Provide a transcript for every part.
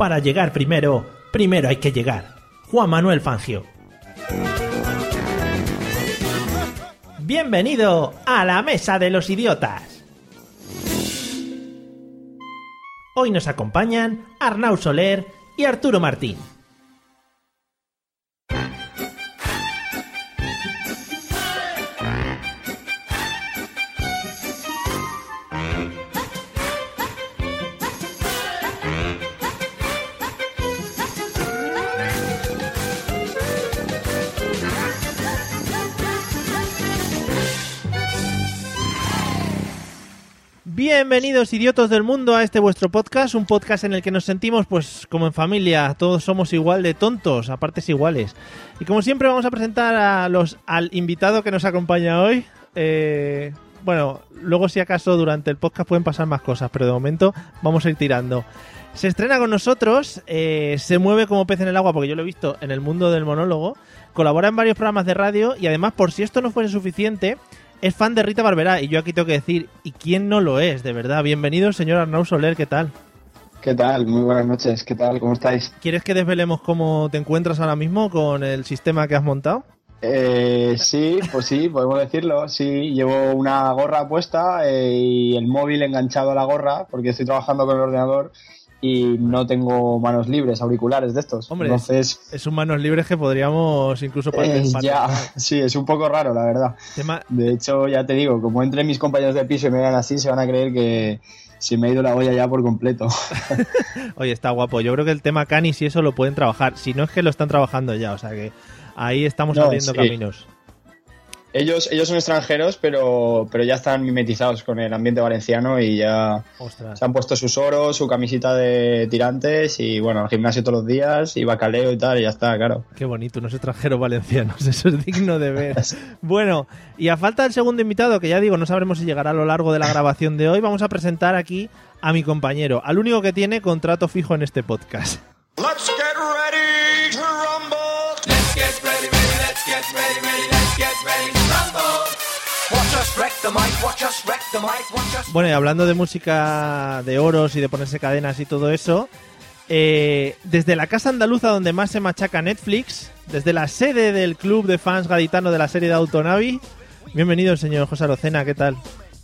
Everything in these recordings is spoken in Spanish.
Para llegar primero, primero hay que llegar. Juan Manuel Fangio. Bienvenido a la Mesa de los Idiotas. Hoy nos acompañan Arnau Soler y Arturo Martín. Bienvenidos idiotos del mundo a este vuestro podcast, un podcast en el que nos sentimos pues como en familia, todos somos igual de tontos, a partes iguales. Y como siempre vamos a presentar a los al invitado que nos acompaña hoy. Eh, bueno, luego si acaso durante el podcast pueden pasar más cosas, pero de momento vamos a ir tirando. Se estrena con nosotros, eh, se mueve como pez en el agua porque yo lo he visto en el mundo del monólogo, colabora en varios programas de radio y además por si esto no fuese suficiente, es fan de Rita Barberá y yo aquí tengo que decir, ¿y quién no lo es? De verdad, bienvenido señor Arnau Soler, ¿qué tal? ¿Qué tal? Muy buenas noches, ¿qué tal? ¿Cómo estáis? ¿Quieres que desvelemos cómo te encuentras ahora mismo con el sistema que has montado? Eh, sí, pues sí, podemos decirlo. Sí, llevo una gorra puesta eh, y el móvil enganchado a la gorra porque estoy trabajando con el ordenador y no tengo manos libres, auriculares de estos. Hombre, Entonces, es un manos libres que podríamos incluso eh, ya, sí, es un poco raro, la verdad. Tema- De hecho, ya te digo, como entren mis compañeros de piso y me vean así, se van a creer que se me ha ido la olla ya por completo. Oye, está guapo. Yo creo que el tema canis y eso lo pueden trabajar. Si no es que lo están trabajando ya, o sea que ahí estamos No, abriendo sí. caminos. Ellos, ellos son extranjeros, pero, pero ya están mimetizados con el ambiente valenciano y ya Ostras. se han puesto sus oros, su camisita de tirantes y bueno, al gimnasio todos los días y bacaleo y tal, y ya está, claro. Qué bonito, unos extranjeros valencianos, eso es digno de ver. Bueno, y a falta del segundo invitado, que ya digo, no sabremos si llegará a lo largo de la grabación de hoy, vamos a presentar aquí a mi compañero, al único que tiene contrato fijo en este podcast. Let's get ready Bueno, y hablando de música de oros y de ponerse cadenas y todo eso, eh, desde la casa andaluza donde más se machaca Netflix, desde la sede del club de fans gaditano de la serie de Autonavi, bienvenido señor José Arocena, ¿qué tal?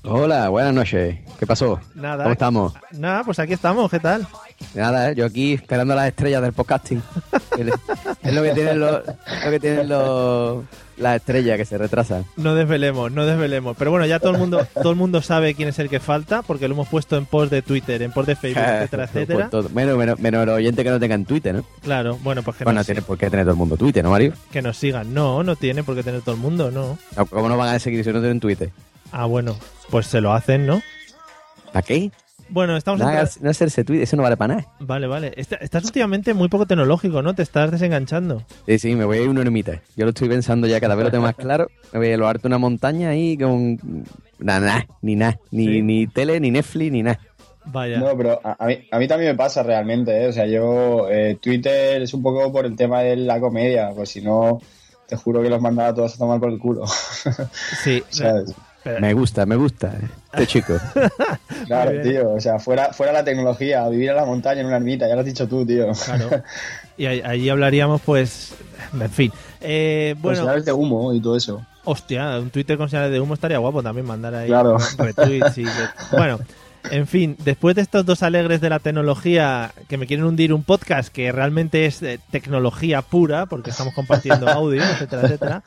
Hola, buenas noches. ¿Qué pasó? Nada. ¿Cómo estamos? Nada, pues aquí estamos, ¿qué tal? Nada, ¿eh? yo aquí esperando a las estrellas del podcasting. es lo que tienen los, lo que tienen los, las estrellas que se retrasan. No desvelemos, no desvelemos. Pero bueno, ya todo el mundo, todo el mundo sabe quién es el que falta, porque lo hemos puesto en post de Twitter, en post de Facebook, etcétera, etcétera. Todo. Menos, menos, menos el oyente que no tenga en Twitter, ¿no? Claro, bueno, pues que, Bueno, no tiene por qué tener todo el mundo Twitter, ¿no, Mario? que nos sigan. No, no tiene por qué tener todo el mundo, no. No, ¿Cómo no van a seguir si no tienen Twitter? Ah, bueno, pues se lo hacen, ¿no? ¿Para qué? Bueno, estamos No, en... hagas- no hacerse Twitter, eso no vale para nada. Vale, vale. Esta- Estás últimamente muy poco tecnológico, ¿no? Te estás desenganchando. Sí, sí, me voy a ir una ermita. Yo lo estoy pensando ya, cada vez lo tengo más claro. Me voy a lo harto una montaña ahí con... Nada, nada, ni nada. Ni, Sí. ni tele, ni Netflix, ni nada. Vaya. No, pero a, a mí, a mí también me pasa realmente, ¿eh? O sea, yo, eh, Twitter es un poco por el tema de la comedia, pues si no, te juro que los mandaba a todos a tomar por el culo. sí. ¿Sabes? Pero- Me gusta, me gusta. eh, Este chico. Claro, tío, o sea, fuera, fuera la tecnología, vivir en la montaña, en una ermita, ya lo has dicho tú, tío. Claro. Y ahí- allí hablaríamos, pues... En fin. Eh, Con bueno, señales de humo y todo eso. hostia, un Twitter con señales de humo estaría guapo también mandar ahí Claro. retweets y... que- Bueno, en fin, después de estos dos alegres de la tecnología que me quieren hundir un podcast que realmente es eh, tecnología pura, porque estamos compartiendo audio, etcétera, etcétera,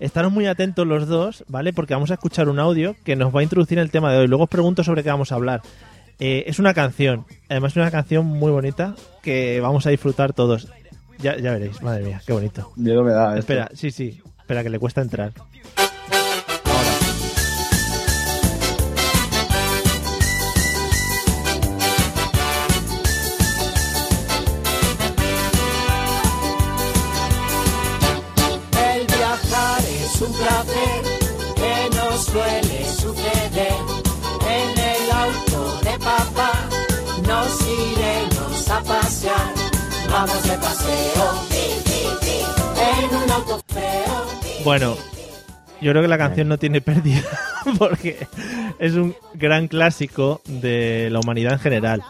estaros muy atentos los dos, ¿vale? Porque vamos a escuchar un audio que nos va a introducir en el tema de hoy. Luego os pregunto sobre qué vamos a hablar. Eh, es una canción, además es una canción muy bonita que vamos a disfrutar todos. Ya, ya veréis, madre mía, qué bonito. Miedo me da. esto. Espera, sí, sí, espera que le cuesta entrar. Pasear. Vamos de paseo, en un auto feo. Bueno, yo creo que la canción no tiene pérdida porque es un gran clásico de la humanidad en general.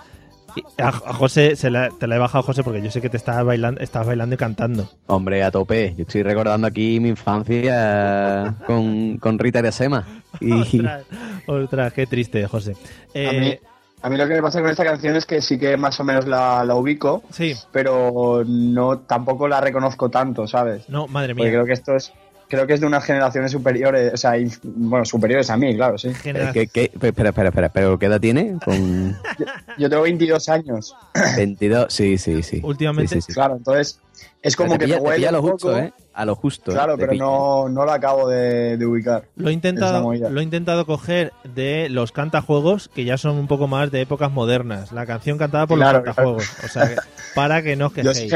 Y a, a José, se la- te la he bajado, José, porque yo sé que te estabas bailando, estabas bailando y cantando. Hombre, a tope. Yo estoy recordando aquí mi infancia con, con Rita y Sema. Y Ostras, ostras, qué triste, José. A Eh, mí, a mí lo que me pasa con esta canción es que sí que más o menos la, la ubico, sí, pero no tampoco la reconozco tanto, ¿sabes? no, madre Porque mía. creo que esto es creo que es de unas generaciones superiores, o sea, inf- bueno, superiores a mí, claro, sí. Genera- ¿Qué, qué? Espera, espera, espera. ¿Pero qué edad tiene? Con Yo tengo 22 años, 22. Sí, sí, sí. Últimamente- Sí, sí, sí. claro, entonces es como Te que pilla- me te huele pilla a lo un justo, poco, ¿eh? A lo justo. ¿eh? Claro, pero pilla. no, no la acabo de, de ubicar. Lo he intentado, lo he intentado coger de los cantajuegos que ya son un poco más de épocas modernas. La canción cantada por Claro, los cantajuegos. O sea, que- para que no os quejéis.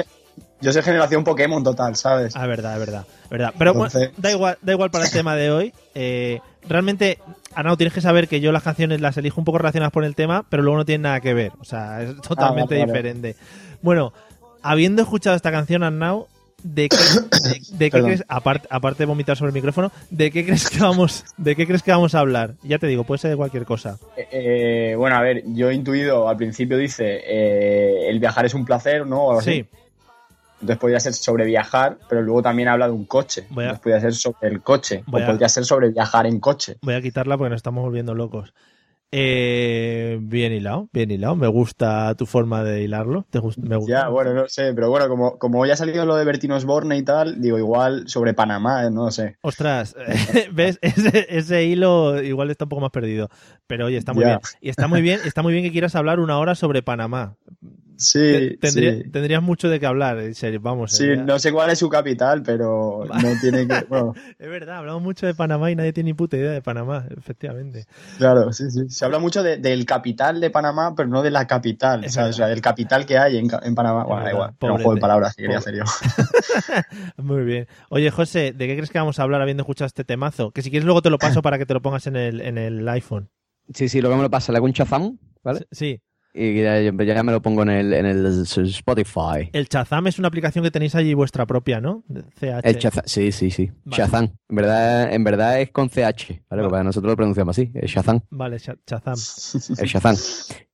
Yo soy generación Pokémon total, ¿sabes? Ah, verdad, es verdad, verdad. Pero bueno, da igual, da igual para el tema de hoy. Eh, realmente, Arnau, tienes que saber que yo las canciones las elijo un poco relacionadas con el tema, pero luego no tienen nada que ver. O sea, es totalmente vale, vale. diferente. Bueno, habiendo escuchado esta canción, Arnau, ¿de qué, de, de qué crees, aparte, aparte de vomitar sobre el micrófono, de qué crees que vamos, de qué crees que vamos a hablar? Ya te digo, puede ser de cualquier cosa. Eh, eh, bueno, a ver, yo he intuido, al principio dice, eh, el viajar es un placer, ¿no? O algo así. Entonces podría ser sobre viajar, pero luego también habla de un coche. A- Entonces podría ser sobre el coche. O a- podría ser sobre viajar en coche. voy a quitarla porque nos estamos volviendo locos. Eh, bien hilado, bien hilado. Me gusta tu forma de hilarlo. Te gust- me gusta. Ya, bueno, no sé, pero bueno, como, como ya ha salido lo de Bertino Osborne y tal, digo, igual sobre Panamá, eh, no sé. Ostras, ¿ves? Ese, ese hilo igual está un poco más perdido. Pero oye, está muy Ya. bien. Y está muy bien, está muy bien que quieras hablar una hora sobre Panamá. Sí, Te- tendría- sí. Tendrías mucho de qué hablar, en serio, vamos. Sí, sería- no sé cuál es su capital, pero no tiene que. Bueno, Es verdad, hablamos mucho de Panamá y nadie tiene ni puta idea de Panamá, efectivamente. claro, sí, sí. Se habla mucho de- del capital de Panamá, pero no de la capital. O sea, del capital que hay en, en Panamá. Bueno, da igual, era un juego de palabras que quería Pobre. hacer yo. Muy bien. Oye, José, ¿de qué crees que vamos a hablar habiendo escuchado este temazo? Que si quieres luego te lo paso para que te lo pongas en el, en el iPhone. Sí, sí, lo que me lo pasa, le hago un chazam, ¿vale? Sí. Y ya, ya me lo pongo en el, en el Spotify. El Chazam es una aplicación que tenéis allí vuestra propia, ¿no? CH. El Shazam, sí, sí, sí. Vale. Shazam. En verdad, en verdad es con CH, ¿vale? Vale. Porque nosotros lo pronunciamos así, el Shazam. Vale, Cha- Chazam. El Shazam.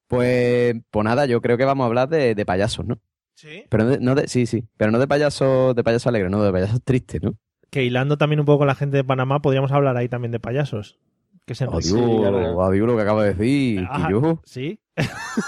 Pues, pues nada, yo creo que vamos a hablar de, de payasos, ¿no? Sí. Pero no de, no de- sí, sí, pero no de payasos, de payasos alegres, no, de payasos tristes, ¿no? Que hilando también un poco con la gente de Panamá, podríamos hablar ahí también de payasos. Que se Adiós, adiós lo que acabo de decir. Ah, ¿Sí?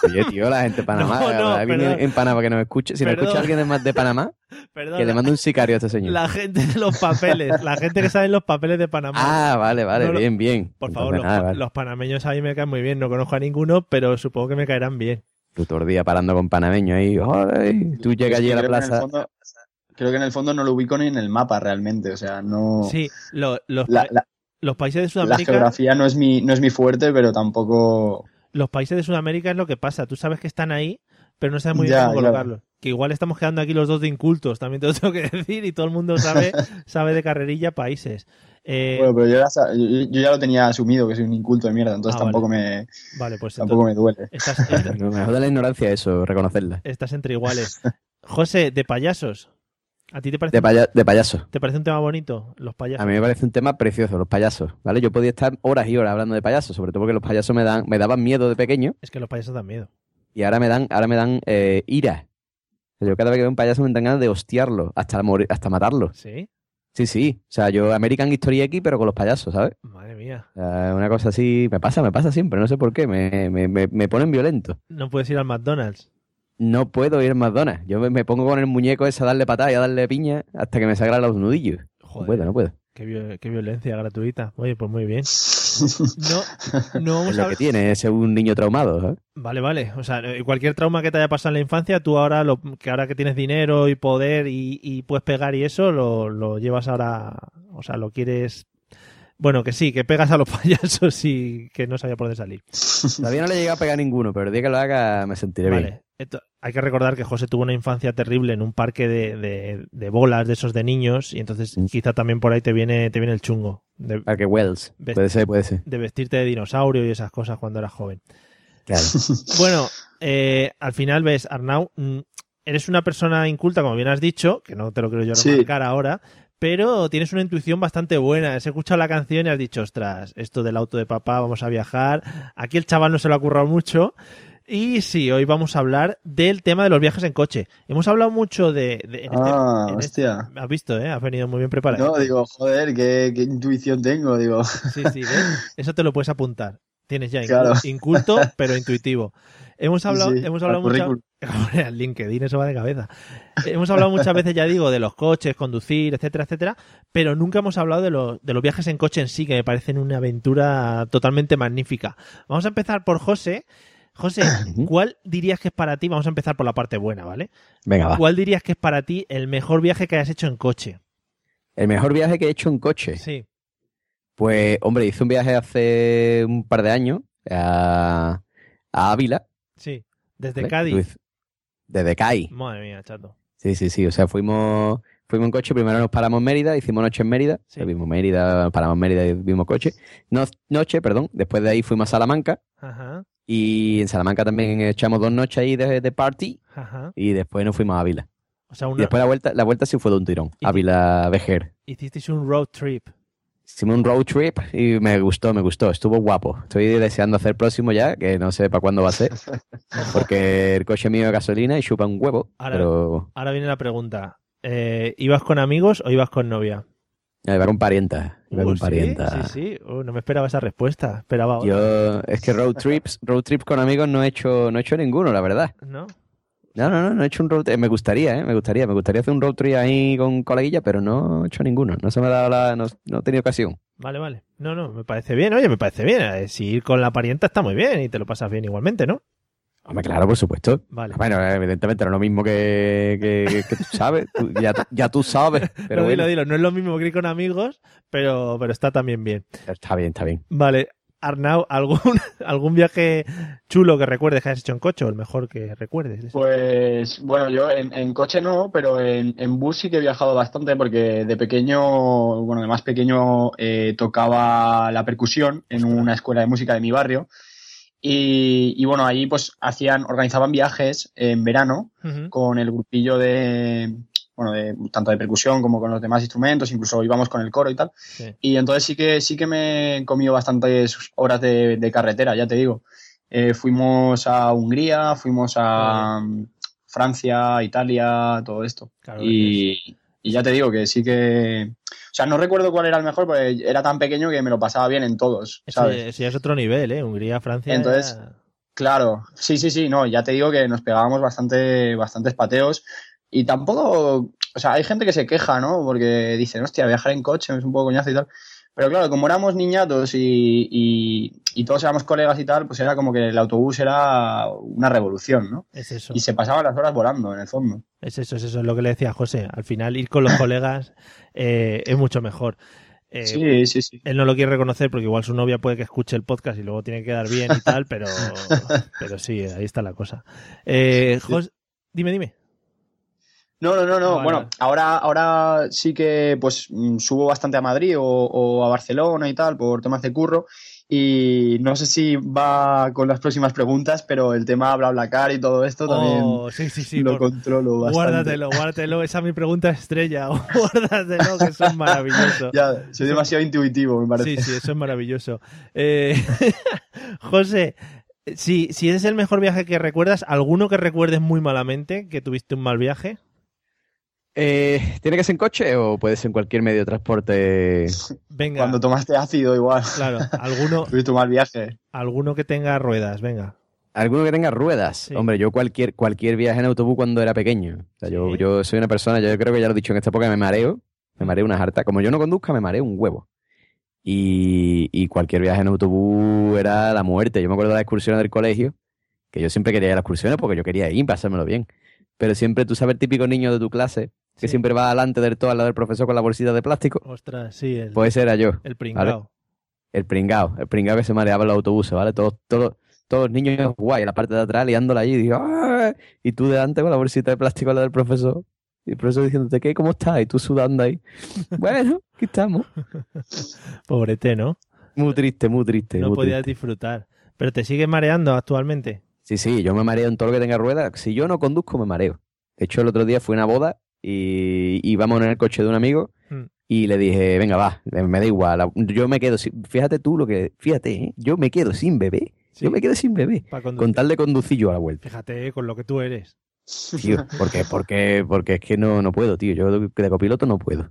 Oye, tío, la gente de Panamá, No, no, alguien perdón. en, en Panamá que nos escuche, si nos Perdón. escucha alguien de, más de Panamá, Perdón. que le mande un sicario a este señor. La gente de los papeles, la gente que sabe los papeles de Panamá. Ah, vale, vale, No, bien, bien. Por favor, los, nada, vale. los panameños a mí me caen muy bien. No conozco a ninguno, pero supongo que me caerán bien. Tú todo el día parando con panameños ahí. ay, tú llegas allí a la Creo que en el plaza. fondo- creo que en el fondo no lo ubico ni en el mapa realmente, o sea, no. Sí, lo- los, La, pa- la- los países de la Sudamérica. geografía no es mi no es mi fuerte, pero tampoco. Los países de Sudamérica es lo que pasa. Tú sabes que están ahí, pero no sabes muy bien Ya, cómo colocarlos. Que igual estamos quedando aquí los dos de incultos, también te lo tengo que decir, y todo el mundo sabe, sabe de carrerilla países. Eh, Bueno, pero yo ya, yo- yo ya lo tenía asumido que soy un inculto de mierda, entonces Ah, tampoco me vale, pues tampoco entonces, me duele. estás, No, me la ignorancia eso, reconocerla. estás entre iguales. José, de payasos. ¿A ti te parece, De, paya- de payaso. te parece un tema bonito? Los payasos. A mí me parece un tema precioso, los payasos, ¿vale? Yo podía estar horas y horas hablando de payasos, sobre todo porque los payasos me dan, me daban miedo de pequeño Es que los payasos dan miedo. y ahora me dan, ahora me dan eh, ira. Yo cada vez que veo un payaso me dan ganas de hostiarlo, hasta morir, hasta matarlo. ¿Sí? Sí, sí. O sea, yo American History X, pero con los payasos, ¿sabes? Madre mía. Una cosa así, me pasa, me pasa siempre, no sé por qué, me, me, me, me ponen violento. No puedes ir al McDonald's. No puedo ir a McDonald's. Yo me, me pongo con el muñeco ese a darle patada y a darle piña hasta que me sangran los nudillos. No puedo, no puedo. Qué, viol- qué violencia gratuita. Oye, pues muy bien. No, no Es vamos lo a que tiene, es un niño traumado, ¿sabes? Vale, vale. O sea, eh, cualquier trauma que te haya pasado en la infancia, tú ahora, lo, que ahora que tienes dinero y poder y, y puedes pegar y eso, lo, lo llevas ahora, o sea, lo quieres... Bueno, que sí, que pegas a los payasos y que no sabía por dónde salir. Todavía no le he llegado a pegar a ninguno, pero el día que lo haga me sentiré bien. Vale. Esto- hay que recordar que José tuvo una infancia terrible en un parque de, de- de bolas de esos de niños y entonces Mm. quizá también por ahí te viene, te viene el chungo de, Parque Wells. Ves- Puede ser, puede ser. de vestirte de dinosaurio y esas cosas cuando eras joven. Claro. Bueno, eh, al final ves, Arnau, mm, eres una persona inculta, como bien has dicho, que no te lo quiero yo Sí. remarcar ahora, pero tienes una intuición bastante buena. Has escuchado la canción y has dicho, ostras, esto del auto de papá, vamos a viajar. Aquí el chaval no se lo ha currado mucho. Y sí, hoy vamos a hablar del tema de los viajes en coche. Hemos hablado mucho de... de- en este- Ah, este- hostia. Has visto, ¿eh? Has venido muy bien preparado. No, digo, joder, qué, qué intuición tengo, digo. Sí, sí, ¿ves? Eso te lo puedes apuntar. Tienes ya Claro. inculto, pero intuitivo. Hemos hablado, Sí, hemos hablado mucho. currículum. Al LinkedIn, eso va de cabeza. hemos hablado muchas veces, ya digo, de los coches, conducir, etcétera, etcétera, pero nunca hemos hablado de, los de los viajes en coche en sí, que me parecen una aventura totalmente magnífica. Vamos a empezar por José. José, ¿cuál dirías que es para ti? Vamos a empezar por la parte buena, ¿vale? Venga, va. ¿Cuál dirías que es para ti el mejor viaje que hayas hecho en coche? El mejor viaje que he hecho en coche. Sí. Pues, hombre, hice un viaje hace un par de años a, a Ávila. Sí. Desde ¿vale? Cádiz. Luis- Desde Cádiz. Madre mía, chato. Sí, sí, sí. O sea, fuimos, fuimos en coche. Primero nos paramos en Mérida, hicimos noche en Mérida. Sí. Vimos Mérida, paramos en Mérida y vimos coche. No, noche, perdón. Después de ahí fuimos a Salamanca. Ajá, Y en Salamanca también echamos dos noches ahí de, de party. ajá. Y después nos fuimos a Ávila. O sea, Y una, después la vuelta, la vuelta sí fue de un tirón. ¿Y- Ávila Vejer. hicisteis un road trip. Hicimos un road trip y me gustó, me gustó. Estuvo guapo. Estoy deseando hacer el próximo ya, que no sé para cuándo va a ser. Porque el coche mío es gasolina y chupa un huevo. Ahora- Pero Ahora viene la pregunta. Eh, ¿Ibas con amigos o ibas con novia? iba con parienta. Iba Uh, con ¿sí? parienta. Sí, sí. Uh, no me esperaba esa respuesta. Esperaba otra. Yo, es que road trips, road trips con amigos no he hecho, no he hecho ninguno, la verdad. ¿No? No, no, no, no he hecho un road trip. Me gustaría, ¿eh? Me gustaría, me gustaría hacer un road trip ahí con coleguilla, pero no he hecho ninguno. No se me ha dado la, no, no he tenido ocasión. Vale, vale. No, no, me parece bien. Oye, me parece bien. Eh, si ir con la parienta está muy bien y te lo pasas bien igualmente, ¿no? Hombre, claro, por supuesto. Vale. Bueno, evidentemente no es lo mismo que, que, que tú sabes. Tú- ya, ya tú sabes. Pero Lo bueno, dilo, dilo. No es lo mismo que ir con amigos, pero, pero está también bien. está bien, está bien. Vale. Arnau, ¿algún, ¿algún viaje chulo que recuerdes que hayas hecho en coche o el mejor que recuerdes? Pues bueno, yo en, en coche no, pero en, en bus sí que he viajado bastante porque de pequeño, bueno, de más pequeño eh, tocaba la percusión en una escuela de música de mi barrio. Y, y bueno, ahí pues hacían, organizaban viajes en verano con el grupillo de, bueno, de, tanto de percusión como con los demás instrumentos, incluso íbamos con el coro y tal. Sí. Y entonces sí que sí que me he comido bastantes horas de, de carretera, ya te digo. Eh, fuimos a Hungría, fuimos a mm, Francia, Italia, todo esto. Claro, y, y ya te digo que sí que... O sea, no recuerdo cuál era el mejor, porque era tan pequeño que me lo pasaba bien en todos, ¿sabes? ya es otro nivel, ¿eh? Hungría, Francia. Entonces, ya- Claro, sí, sí, sí, no, ya te digo que nos pegábamos bastante, bastantes pateos y tampoco, o sea, hay gente que se queja, ¿no? Porque dicen, hostia, viajar en coche es un poco coñazo y tal. Pero claro, como éramos niñatos y, y, y todos éramos colegas y tal, pues era como que el autobús era una revolución, ¿no? es eso. Y se pasaban las horas volando, en el fondo. Es eso, es eso, es lo que le decía José. Al final, ir con los colegas eh, es mucho mejor. Eh, Sí, sí, sí. Él no lo quiere reconocer porque igual su novia puede que escuche el podcast y luego tiene que quedar bien y tal, pero, pero sí, ahí está la cosa. Eh, Jos- dime, dime. No, no, no, no. Bueno, ahora, ahora sí que pues mm, subo bastante a Madrid o, o a Barcelona y tal por temas de curro. Y no sé si va con las próximas preguntas, pero el tema BlaBlaCar y todo esto también Oh, sí, sí, sí. lo por- controlo bastante. guárdatelo, guárdatelo. Esa es mi pregunta estrella. Guárdatelo, que eso es maravilloso. Ya, soy demasiado intuitivo, me parece. Sí, sí, eso es maravilloso. Eh, José, si, si es el mejor viaje que recuerdas, ¿alguno que recuerdes muy malamente, que tuviste un mal viaje? Eh, ¿Tiene que ser en coche o puede ser en cualquier medio de transporte? Venga, Cuando tomaste ácido igual, claro, alguno, mal viaje. alguno que tenga ruedas, venga. Alguno que tenga ruedas. Sí. Hombre, yo cualquier, cualquier viaje en autobús cuando era pequeño. O sea, yo, Sí. yo soy una persona, yo creo que ya lo he dicho en esta época, me mareo. Me mareo una harta. Como yo no conduzca, me mareo un huevo. Y, y cualquier viaje en autobús era la muerte. Yo me acuerdo de las excursiones del colegio, que yo siempre quería ir a las excursiones porque yo quería ir, pasármelo bien. Pero siempre, tú sabes, el típico niño de tu clase, que Sí. siempre va delante del todo al lado del profesor con la bolsita de plástico. Ostras, sí, el, Pues ese era yo. el pringao. El pringao, el pringao que se mareaba en los autobuses, ¿vale? Todos, todos, todos los niños guay, en la parte de atrás liándola allí, y, digo, "Ah", y tú delante con la bolsita de plástico a la del profesor, y el profesor diciéndote, ¿qué? ¿Cómo estás? Y tú sudando ahí. bueno, aquí estamos. Pobrete, ¿no? Muy triste, muy triste. No muy podías triste. disfrutar. Pero te sigues mareando actualmente. Sí, sí, yo me mareo en todo lo que tenga ruedas. Si yo no conduzco, me mareo. De hecho, el otro día fui a una boda y íbamos en el coche de un amigo Mm. y le dije, venga, va, me da igual. Yo me quedo sin... Fíjate tú lo que... Fíjate, ¿eh? yo me quedo sin bebé. Sí. Yo me quedo sin bebé. Con tal de conducir yo a la vuelta. Fíjate con lo que tú eres. Tío, porque, porque, porque es que no, no puedo, tío. Yo de copiloto no puedo.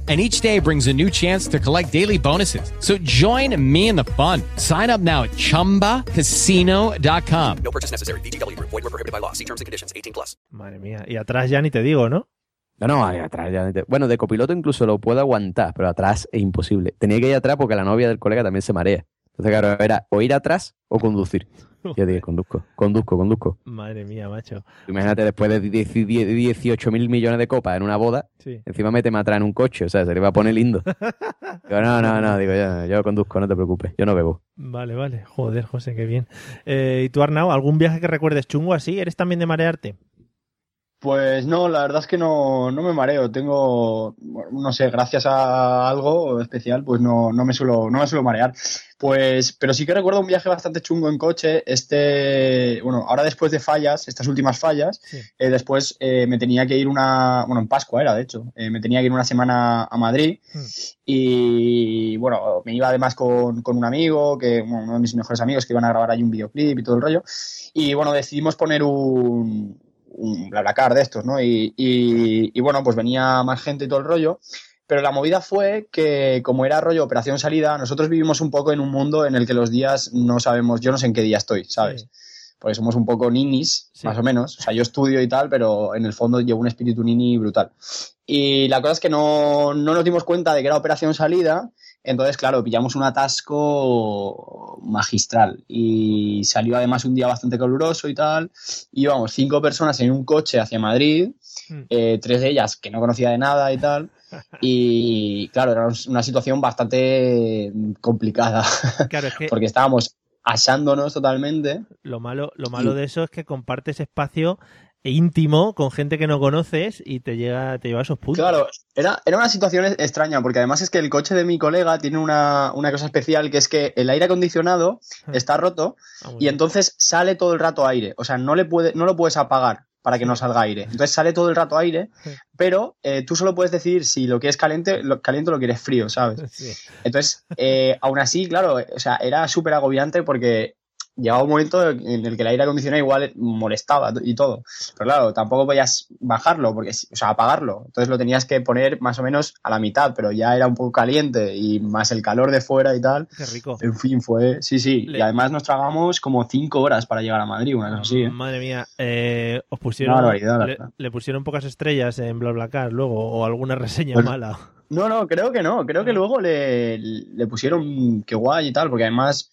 And each day brings a new chance to collect daily bonuses. So join me in the fun. Sign up now at chumbacasino.com. No purchase necessary. VGW Group. Void were prohibited by law. See terms and conditions. 18 plus. Madre mía. Y atrás ya ni te digo, ¿no? No, no, ahí atrás ya. te- Bueno, de copiloto incluso lo puedo aguantar, pero atrás es imposible. Tenía que ir atrás porque la novia del colega también se marea. Entonces, claro, era o ir atrás o conducir. Yo dije, conduzco, conduzco, conduzco. Madre mía, macho. Imagínate, después de 18 mil millones de copas en una boda, Sí. encima méteme atrás en un coche, o sea, se le va a poner lindo. Digo, no, no, no, digo, yo, yo conduzco, no te preocupes, yo no bebo. Vale, vale. Joder, José, qué bien. Eh, ¿Y tú, Arnau, algún viaje que recuerdes chungo así? ¿Eres también de marearte? Pues no, la verdad es que no, no me mareo. Tengo, no sé, gracias a algo especial, pues no, no me suelo, no me suelo marear. Pues, pero sí que recuerdo un viaje bastante chungo en coche. Este, bueno, ahora después de fallas, estas últimas fallas, Sí. eh, después eh, me tenía que ir una, bueno, en Pascua era, de hecho, eh, me tenía que ir una semana a Madrid Hmm. y bueno, me iba además con, con un amigo, que bueno, uno de mis mejores amigos que iban a grabar ahí un videoclip y todo el rollo. Y bueno, decidimos poner un, un BlaBlaCar de estos, ¿no? Y, y, y bueno, pues venía más gente y todo el rollo. Pero la movida fue que, como era rollo operación salida, nosotros vivimos un poco en un mundo en el que los días no sabemos, yo no sé en qué día estoy, ¿sabes? Sí. Porque somos un poco ninis, Sí. más o menos. O sea, yo estudio y tal, pero en el fondo llevo un espíritu nini brutal. Y la cosa es que no, no nos dimos cuenta de que era operación salida. Entonces, claro, pillamos un atasco magistral. Y salió además un día bastante caluroso y tal. Y íbamos cinco personas en un coche hacia Madrid. Mm. eh, tres de ellas que no conocía de nada y tal. Y claro, era una situación bastante complicada. Claro, es que porque estábamos asándonos totalmente. lo malo, lo malo de eso es que compartes espacio íntimo con gente que no conoces y te llega, te lleva a esos puntos. Claro, era, era una situación extraña, porque además es que el coche de mi colega tiene una, una cosa especial, que es que el aire acondicionado está roto Ah, y entonces sale todo el rato aire. O sea, no, le puede, no lo puedes apagar para que no salga aire. Entonces sale todo el rato aire, Sí. pero eh, tú solo puedes decidir si lo quieres caliente, lo, caliente o lo quieres frío, ¿sabes? Entonces, eh, aún así, claro, o sea, era súper agobiante porque llegaba un momento en el que el aire acondicionado igual molestaba y todo. Pero claro, tampoco podías bajarlo, porque, o sea, apagarlo. Entonces lo tenías que poner más o menos a la mitad, pero ya era un poco caliente y más el calor de fuera y tal. Qué rico. En fin, fue, sí, sí. Le- Y además nos tragamos como cinco horas para llegar a Madrid, una cosa así, ¿eh? Madre mía, eh, os pusieron, Una barbaridad, la le, pusieron pocas estrellas en BlaBlaCar luego o alguna reseña mala. No, no, creo que no. Creo que luego le, le pusieron que guay y tal, porque además.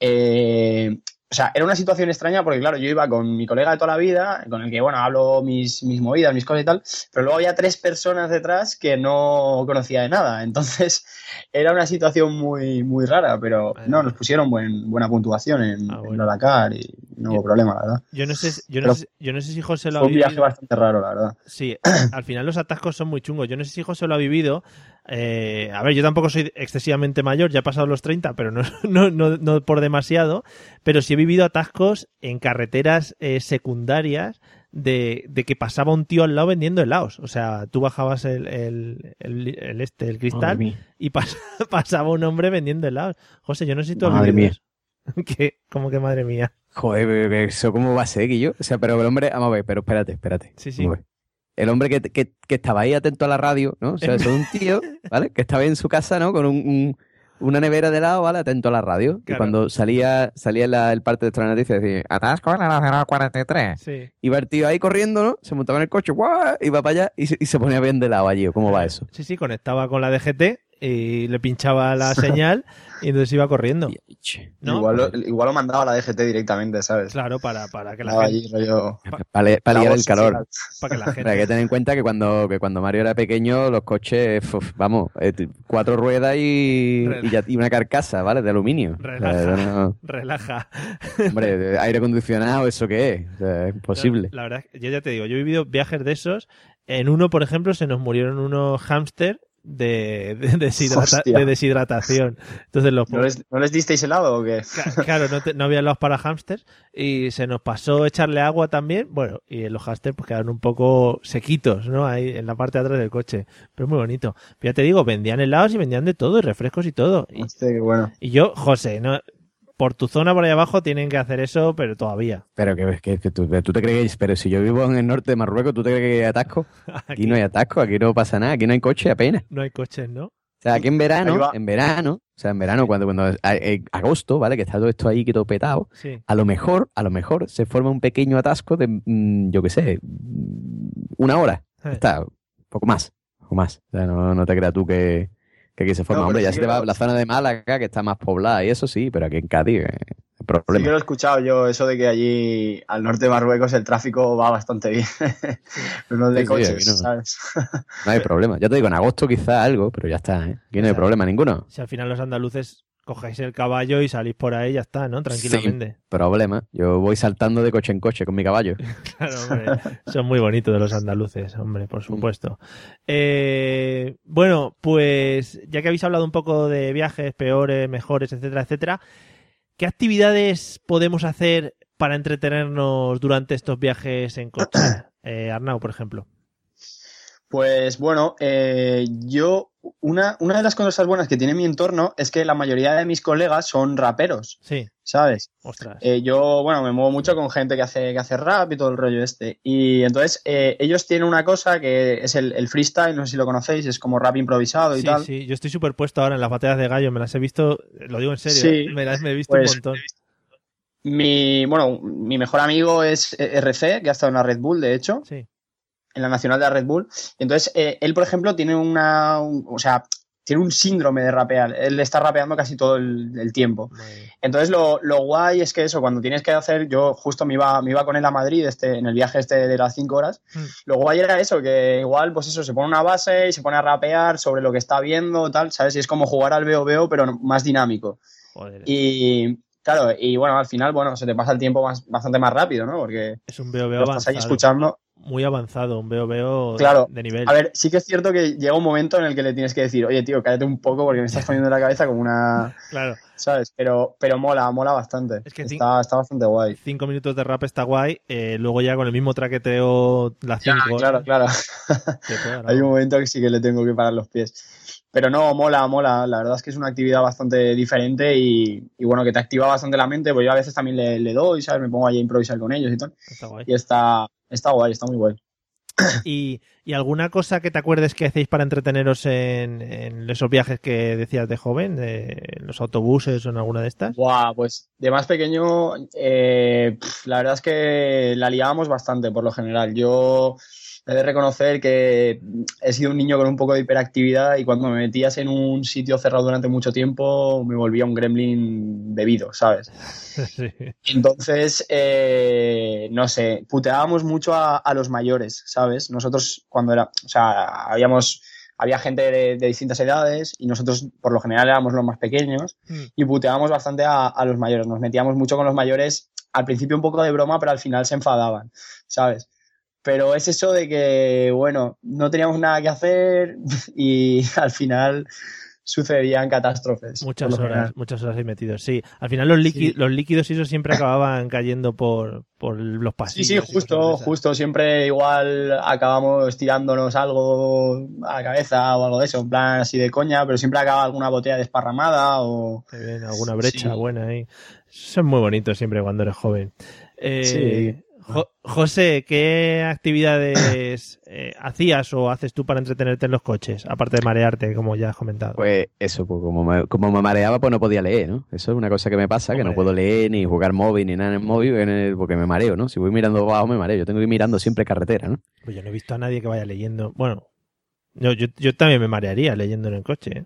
Eh, o sea, era una situación extraña porque, claro, yo iba con mi colega de toda la vida, con el que, bueno, hablo mis, mis movidas, mis cosas y tal, pero luego había tres personas detrás que no conocía de nada. Entonces, era una situación muy, muy rara, pero Madre no, nos pusieron buen, buena puntuación en, Ah, en. Dakar y no hubo problema, la verdad. Yo no sé, yo no sé, yo no sé si José lo ha Fue un viaje vivido. bastante raro, la verdad. Sí, al final los atascos son muy chungos. Yo no sé si José lo ha vivido. Eh, a ver, yo tampoco soy excesivamente mayor, ya he pasado los 30, pero no, no, no, no por demasiado. Pero sí he vivido atascos en carreteras eh, secundarias de, de que pasaba un tío al lado vendiendo helados. O sea, tú bajabas el, el, el- el este, el cristal, y pas- pasaba un hombre vendiendo helados. José, yo no sé si tú Madre mía. eso. ¿Qué? ¿Cómo que madre mía? Joder, eso cómo va a ser, Guillo. O sea, pero el hombre, vamos a ver, pero espérate, espérate. Sí, sí. El hombre que, que, que estaba ahí atento a la radio, ¿no? O sea, eso es un tío, ¿vale? Que estaba en su casa, ¿no? Con un, un- una nevera de lado, ¿vale? Atento a la radio. Y Claro. cuando salía, salía la- el parte de esta noticia, decía, atasco en la 43. Sí. Iba el tío ahí corriendo, ¿no? Se montaba en el coche, ¡guau! Iba para allá y se, y se ponía bien de lado allí. ¿Cómo va eso? Sí, sí, conectaba con la DGT y le pinchaba la señal y entonces iba corriendo. ¿No? Igual, lo, igual lo mandaba a la DGT directamente, ¿sabes? Claro, para, para que la Estaba gente, rollo... Para, para La liar el calor. para que la Pero hay que tener en cuenta que cuando, que cuando Mario era pequeño, los coches, uf, vamos, eh, cuatro ruedas y, y, ya- y una carcasa, ¿vale? De aluminio. O sea, relaja, no- relaja. hombre, de aire acondicionado, ¿eso qué es? O sea, es imposible. La verdad, es que yo ya te digo, yo he vivido viajes de esos. En uno, por ejemplo, se nos murieron unos hámster de, de, deshidrata- Hostia. de deshidratación. Entonces los ¿No les, ¿No les disteis helado o qué? Claro, no, te- no había helados para hámsters y se nos pasó echarle agua también. Bueno, y los hámsters pues quedaron un poco sequitos, ¿no? Ahí en la parte de atrás del coche. Pero es muy bonito. Ya te digo, vendían helados y vendían de todo, y refrescos y todo. Y, Hostia, qué bueno. y yo, José, no, por tu zona por ahí abajo tienen que hacer eso, pero todavía. Pero que, que- que tú, tú te crees, pero si yo vivo en el norte de Marruecos, ¿tú te crees que hay atasco? Aquí no hay atasco, aquí no pasa nada, aquí no hay coche apenas. No hay coches, ¿no? O sea, aquí en verano, en verano, o sea, en verano, cuando, cuando en agosto, ¿vale? Que está todo esto ahí que todo petado, Sí. a lo mejor, a lo mejor se forma un pequeño atasco de, mm, yo qué sé, una hora. Eh. Está, poco más, poco más. O sea, no, no te creas tú que, que aquí se forma. No, Hombre, ya sí se te va lo- a la zona de Málaga, que está más poblada y eso sí, pero aquí en Cádiz, eh, Sí problema. que lo he escuchado yo, eso de que allí al norte de Marruecos el tráfico va bastante bien. Pero no de Sí, coches, no. ¿sabes? No hay problema. Ya te digo, en agosto quizá algo, pero ya está, ¿eh? Aquí no hay problema ninguno. Si al final los andaluces cojáis el caballo y salís por ahí, ya está, ¿no? Tranquilamente. Problema. Yo voy saltando de coche en coche con mi caballo. Claro, hombre. Son muy bonitos de los andaluces, hombre, por supuesto. Eh, bueno, pues ya que habéis hablado un poco de viajes peores, mejores, etcétera, etcétera, ¿qué actividades podemos hacer para entretenernos durante estos viajes en coche? Eh, Arnau, por ejemplo. Pues bueno, eh, yo, una, una de las cosas buenas que tiene mi entorno es que la mayoría de mis colegas son raperos, Sí, ¿sabes? ostras. Eh, yo, bueno, me muevo mucho con gente que hace, que hace rap y todo el rollo este. Y entonces, eh, ellos tienen una cosa que es el, el freestyle, no sé si lo conocéis, es como rap improvisado y Sí, tal. sí, yo estoy superpuesto ahora en las batallas de gallo, me las he visto, lo digo en serio, Sí, ¿eh? me las me he visto pues, un montón. Mi, bueno, mi mejor amigo es eh, RC, que ha estado en la Red Bull, de hecho, Sí, en la Nacional de la Red Bull. Entonces, eh, él, por ejemplo, tiene una, un- o sea, tiene un síndrome de rapear. Él está rapeando casi todo el, el tiempo. Entonces, lo, lo guay es que eso, cuando tienes que hacer, yo justo me iba, me iba con él a Madrid este, en el viaje este de las 5 horas. Mm. Lo guay era eso, que igual, pues eso, se pone una base y se pone a rapear sobre lo que está viendo, tal, ¿sabes? Y es como jugar al veo veo, pero más dinámico. Joder, Y claro, y bueno, al final, bueno, se te pasa el tiempo más, bastante más rápido, ¿no? Porque es un veo veo estás ahí avanzado, escuchando. muy avanzado, un veo veo Claro. de nivel. A ver, sí que es cierto que llega un momento en el que le tienes que decir, oye, tío, cállate un poco porque me estás poniendo en la cabeza como una. Claro, ¿Sabes? Pero, pero mola, mola bastante. Es que sí. está, está bastante guay. cinco minutos de rap está guay, eh, luego ya con el mismo traqueteo las Ya, cinco. claro, claro. dar Hay un momento que sí que le tengo que parar los pies. Pero no, mola, mola. La verdad es que es una actividad bastante diferente y, y bueno, que te activa bastante la mente. Pues yo a veces también le, le doy, ¿sabes? Me pongo ahí a improvisar con ellos y tal. Está guay. Y está, está guay, está muy guay. ¿Y, y alguna cosa que te acuerdes que hacéis para entreteneros en, en esos viajes que decías de joven, de, en los autobuses o en alguna de estas? Buah, pues de más pequeño, eh, la verdad es que la liábamos bastante por lo general. Yo he de reconocer que he sido un niño con un poco de hiperactividad y cuando me metías en un sitio cerrado durante mucho tiempo me volvía un gremlin bebido, ¿sabes? Sí. Entonces, eh, no sé, puteábamos mucho a, a los mayores, ¿sabes? Nosotros cuando era, o sea, habíamos, había gente de, de distintas edades y nosotros por lo general éramos los más pequeños Mm. y puteábamos bastante a, a los mayores. Nos metíamos mucho con los mayores, al principio un poco de broma, pero al final se enfadaban, ¿sabes? Pero es eso de que, bueno, no teníamos nada que hacer y al final sucedían catástrofes. Muchas horas, general. muchas horas ahí metidos, sí. Al final los, líqui- Sí. los líquidos y eso siempre acababan cayendo por, por los Sí, pasillos. sí, cosas justo, justo. Siempre igual acabamos tirándonos algo a la cabeza o algo de eso, en plan así de coña, pero siempre acaba alguna botella desparramada o... Bien, alguna brecha Sí. buena ahí. Eso es muy bonito siempre cuando eres joven. Eh, Sí. Jo- José, ¿qué actividades eh, hacías o haces tú para entretenerte en los coches? Aparte de marearte, como ya has comentado. Pues eso, pues como me, como me mareaba, pues no podía leer, ¿no? Eso es una cosa que me pasa, que no puedo leer ni jugar móvil ni nada en el móvil en el- porque me mareo, ¿no? Si voy mirando abajo me mareo. Yo tengo que ir mirando siempre carretera, ¿no? Pues yo no he visto a nadie que vaya leyendo. Bueno, yo, yo, yo también me marearía leyendo en el coche. ¿eh?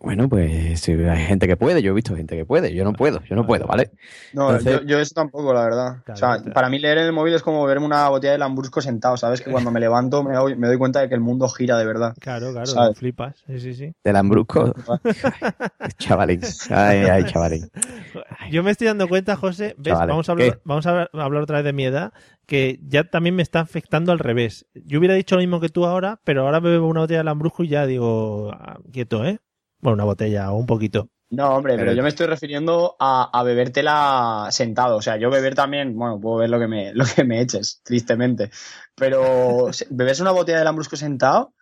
Bueno, pues sí, hay gente que puede, yo he visto gente que puede, yo no puedo, yo no puedo, ¿vale? No, Entonces- yo, yo eso tampoco, la verdad. Claro, o sea, claro. para mí leer en el móvil es como verme una botella de Lambrusco sentado, ¿sabes? Que cuando me levanto me doy, me doy cuenta de que el mundo gira de verdad. Claro, claro, ¿Sabes? flipas. Sí, sí, sí. Del Ambrusco. chavalín. Ay, ay, chavalín. Yo me estoy dando cuenta, José, ¿ves? Chavales, vamos, a hablar, ¿qué? vamos a hablar- a hablar otra vez de mi edad, que ya también me está afectando al revés. Yo hubiera dicho lo mismo que tú ahora, pero ahora me bebo una botella de Lambrusco y ya digo, ah, quieto, ¿eh? Bueno, una botella o un poquito. No, hombre, pero, Pero- yo me estoy refiriendo a, a bebértela sentado. O sea, yo beber también, bueno, puedo ver lo que me, lo que me eches, tristemente. Pero se- beberse una botella de Lambrusco sentado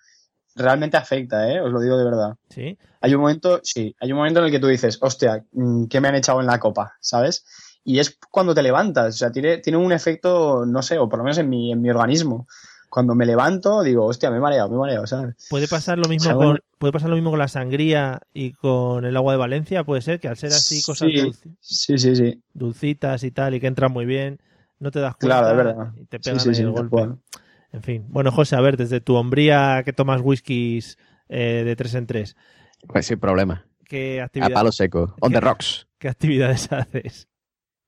realmente afecta, ¿eh? Os lo digo de verdad. ¿Sí? Hay un momento, sí, hay un momento en el que tú dices, hostia, mm, ¿qué me han echado en la copa? ¿Sabes? Y es cuando te levantas, o sea, tiene, tiene un efecto, no sé, o por lo menos en mi, en mi organismo. Cuando me levanto, digo, hostia, me he mareado, me he mareado, ¿sabes? Puede pasar lo mismo sea, con bueno. puede pasar lo mismo con la sangría y con el agua de Valencia, puede ser que al ser así cosas Sí, dulci- sí, sí, sí. dulcitas y tal y que entran muy bien, no te das cuenta Claro, es verdad. y te pegan sí, el golpe. En fin. Bueno, José, a ver, desde tu hombría que tomas whiskies eh, de tres en tres, Pues sin problema. ¿qué, A actividad- palo seco. On the rocks. ¿qué actividades haces?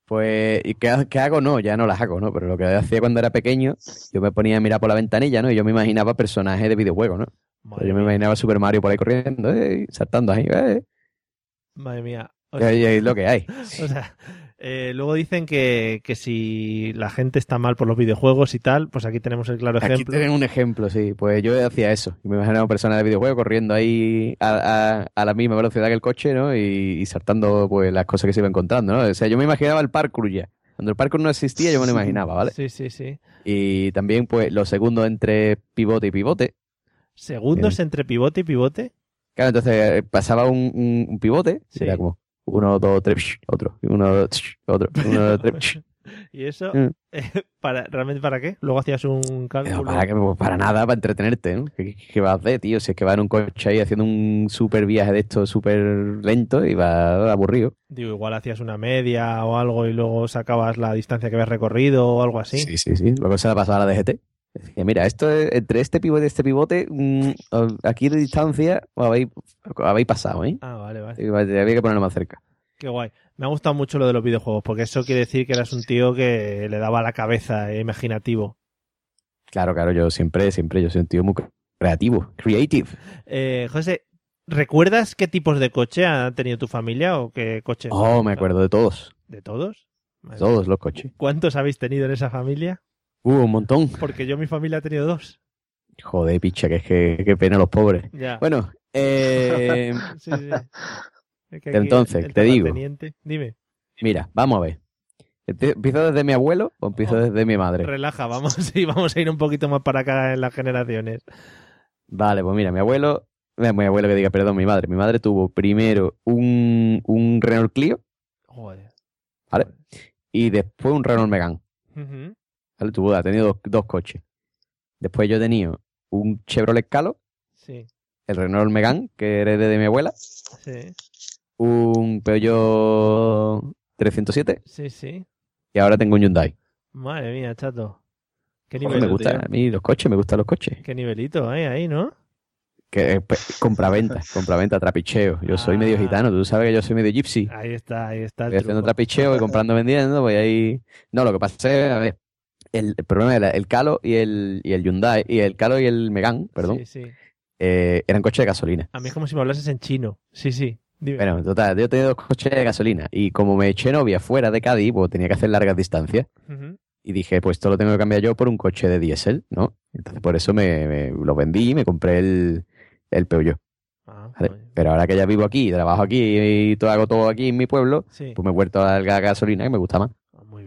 Pues, ¿y qué, ha- qué hago? No, ya no las hago, ¿no? Pero lo que hacía cuando era pequeño, yo me ponía a mirar por la ventanilla, ¿no? Y yo me imaginaba personajes de videojuegos, ¿no? Madre yo me imaginaba Super Mario por ahí corriendo, ¡eh! saltando ahí, ¡eh! madre mía. O sea, es lo que hay. o sea, eh, luego dicen que, que si la gente está mal por los videojuegos y tal, pues aquí tenemos el claro Aquí ejemplo. tienen un ejemplo, sí. Pues yo hacía eso. Me imaginaba personas de videojuegos corriendo ahí a, a- a la misma velocidad que el coche, ¿no? Y, y saltando pues las cosas que se iba encontrando, ¿no? O sea, yo me imaginaba el parkour ya. Cuando el parkour no existía, yo me lo imaginaba, ¿vale? Sí, sí, sí. Y también, pues, los segundos entre pivote y pivote. Segundos entre pivote y pivote. Claro, entonces eh, pasaba un, un- un pivote, Sí. era como uno, dos, tres, otro, uno, dos, otro, uno, dos, tres. Y eso, Mm. para, ¿realmente para qué? Luego hacías un cálculo. No, para, que- pues, para nada, para entretenerte, ¿no? ¿Qué, qué vas a hacer, tío? Si es que va en un coche ahí haciendo un súper viaje de esto súper lento y va aburrido. Digo, igual hacías una media o algo y luego sacabas la distancia que habías recorrido o algo así. Sí, sí, sí. Luego se la pasaba a la DGT. Mira, esto es- entre este pivote y este pivote, mm, aquí de distancia habéis, habéis pasado, ¿eh? Ah, vale, vale. Había que ponerlo más cerca. Qué guay. Me ha gustado mucho lo de los videojuegos, porque eso quiere decir que eras un tío que le daba la cabeza, eh, imaginativo. Claro, claro, yo siempre, siempre, yo soy un tío muy creativo, creative. Eh, José, ¿recuerdas qué tipos de coche ha tenido tu familia o qué coche? Oh, me acuerdo de todos, ¿De todos? de Madre todos los coches. ¿Cuántos habéis tenido en esa familia? Uh, un montón. Porque yo mi familia ha tenido dos. Joder, picha, que es que qué pena los pobres. Ya. Bueno, eh, Sí, sí. Es que aquí Entonces, el te digo. Dime, mira, vamos a ver. Empie- ¿Empiezo desde mi abuelo o empiezo Oh, desde mi madre? relaja, vamos, sí, vamos a ir un poquito más para acá en las generaciones. Vale, pues mira, mi abuelo, eh, mi abuelo que diga, perdón, mi madre. Mi madre tuvo primero un, un Renault Clio Joder. ¿Vale? y después un Renault Megane. Ujú. ¿Vale? Ha tenido dos, dos coches. Después yo he tenido un Chevrolet Calo, Sí, el Renault Megane, que heredé de mi abuela, sí, un Peugeot 307 sí, sí. y ahora tengo un Hyundai. Madre mía, chato. Qué nivel, me gusta, a mí los coches, me gustan los coches. Qué nivelito, ¿eh? Ahí, ¿no? Que eh, pues, compraventa, compraventa, trapicheo. Yo soy medio Ah. gitano, tú sabes que yo soy medio gypsy. Ahí está, ahí está el Estoy haciendo truco. trapicheo y comprando, vendiendo, voy ahí. No, lo que pasa es, a ver, el, el problema era el Calo y el, y el Hyundai, y el Calo y el Megane, perdón, Sí, sí. eh, eran coches de gasolina. A mí es como si me hablases en chino. Sí, sí. Dime. Bueno, total, yo tenía dos coches de gasolina y como me eché novia fuera de Cádiz, pues tenía que hacer largas distancias. Y dije, pues esto lo tengo que cambiar yo por un coche de diésel, ¿no? Entonces por eso me, me- lo vendí y me compré el, el Peugeot. Ah, ¿vale? Pero ahora que ya vivo aquí, trabajo aquí y todo, hago todo aquí en mi pueblo, sí. pues me he vuelto a la gasolina que me gusta más.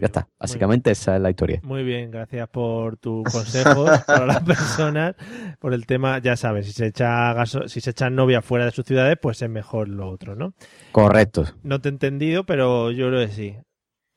Ya está. Básicamente esa es la historia. Muy bien, gracias por tus consejos para las personas. Por el tema, ya sabes, si se echa gaso- si se echan novia fuera de sus ciudades, pues es mejor lo otro, ¿no? Correcto. No te he entendido, pero yo creo que sí.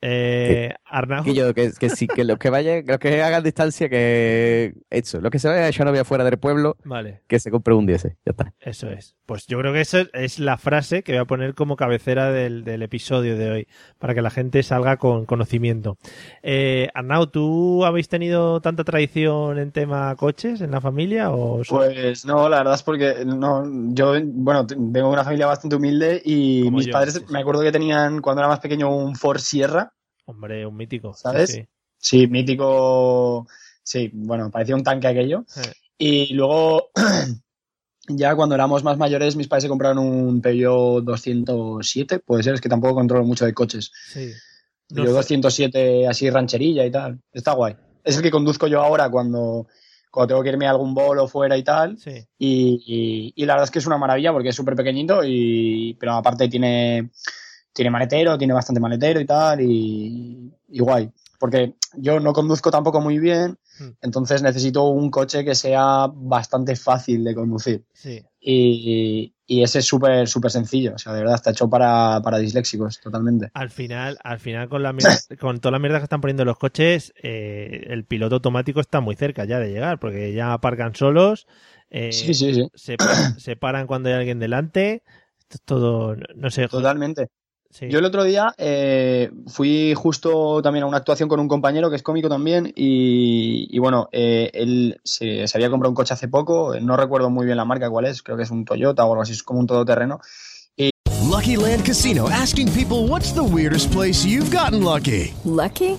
Eh, Arnau. Que yo, que, que sí, que los que vayan, los que hagan distancia, que eso, los que se vayan a echar novia fuera del pueblo, Vale. que se compre un 10, ya está. Eso es. Pues yo creo que esa es la frase que voy a poner como cabecera del, del episodio de hoy, para que la gente salga con conocimiento. Eh, Arnau, ¿tú habéis tenido tanta tradición en tema coches en la familia? O Pues no, la verdad es porque no, yo, bueno, vengo de una familia bastante humilde y Como mis yo, padres, sí, sí. me acuerdo que tenían cuando era más pequeño un Ford Sierra, Hombre, un mítico. ¿sabes? sí. Sí, mítico, sí, bueno, parecía un tanque aquello. Y luego, ya cuando éramos más mayores, mis padres se compraron un Peugeot 207, puede ser, es que tampoco controlo mucho de coches. sí. No Peugeot sé. 207 así rancherilla y tal, está guay. Es el que conduzco yo ahora cuando, cuando tengo que irme a algún bolo fuera y tal. Sí. Y, y- y la verdad es que es una maravilla porque es súper pequeñito, y, pero aparte tiene, tiene maletero, tiene bastante maletero y tal, y, y guay. Porque yo no conduzco tampoco muy bien, Mm. entonces necesito un coche que sea bastante fácil de conducir. Sí. Y, y ese es súper, súper sencillo, o sea, de verdad está hecho para, para disléxicos, totalmente. Al final, al final con la mierda- con toda la mierda que están poniendo los coches, eh, el piloto automático está muy cerca ya de llegar, porque ya aparcan solos, eh, Sí, sí, sí. Se, se paran cuando hay alguien delante. Esto es todo, no sé. Totalmente. Sí. Yo el otro día eh, fui justo también a una actuación con un compañero que es cómico también y, y bueno, eh, él se, se había comprado un coche hace poco, no recuerdo muy bien la marca cuál es, creo que es un Toyota o algo así, es como un todoterreno. Lucky Land Casino asking people what's the weirdest place you've gotten lucky? Lucky?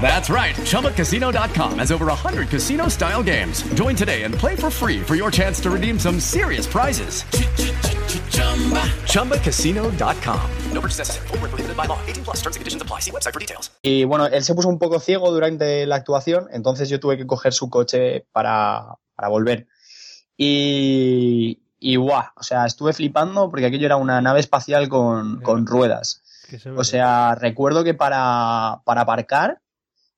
That's right. ChumbaCasino.com has over 100 casino style games. Join today and play for free for your chance to redeem some serious prizes. ChumbaCasino.com. No purchase necessary. Void where prohibited by law. 18 plus terms and conditions apply. See website for details. Y bueno, él se puso un poco ciego durante la actuación, entonces yo tuve que coger su coche para, para volver. Y, y guau, o sea, estuve flipando porque aquello era una nave espacial con, con ruedas. Se. O sea, recuerdo que para, para aparcar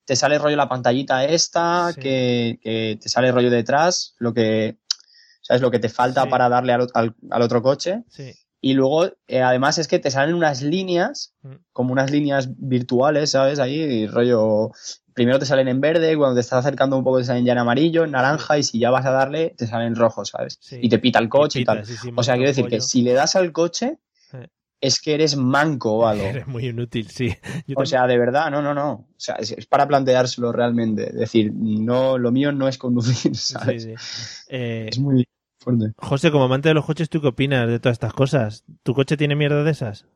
te sale rollo la pantallita esta, Sí. que, que te sale rollo detrás, lo que, ¿sabes? Lo que te falta Sí. para darle al, al- al otro coche. Sí. Y luego, eh, además, es que te salen unas líneas, Mm. como unas líneas virtuales, ¿sabes? Ahí, y rollo. Primero te salen en verde, cuando te estás acercando un poco te salen ya en amarillo, en naranja, y si ya vas a darle, te salen en rojo, ¿sabes? Sí. Y te pita el coche y, tal. sí, o sea, quiero decir que si le das al coche. Es que eres manco o algo. Eres muy inútil, sí. Yo O también- sea, de verdad, no, no, no. O sea, es, es para planteárselo realmente. Decir, no, lo mío no es conducir, sí, sí. Eh, Es muy fuerte. José, como amante de los coches, ¿tú qué opinas de todas estas cosas? ¿Tu coche tiene mierda de esas?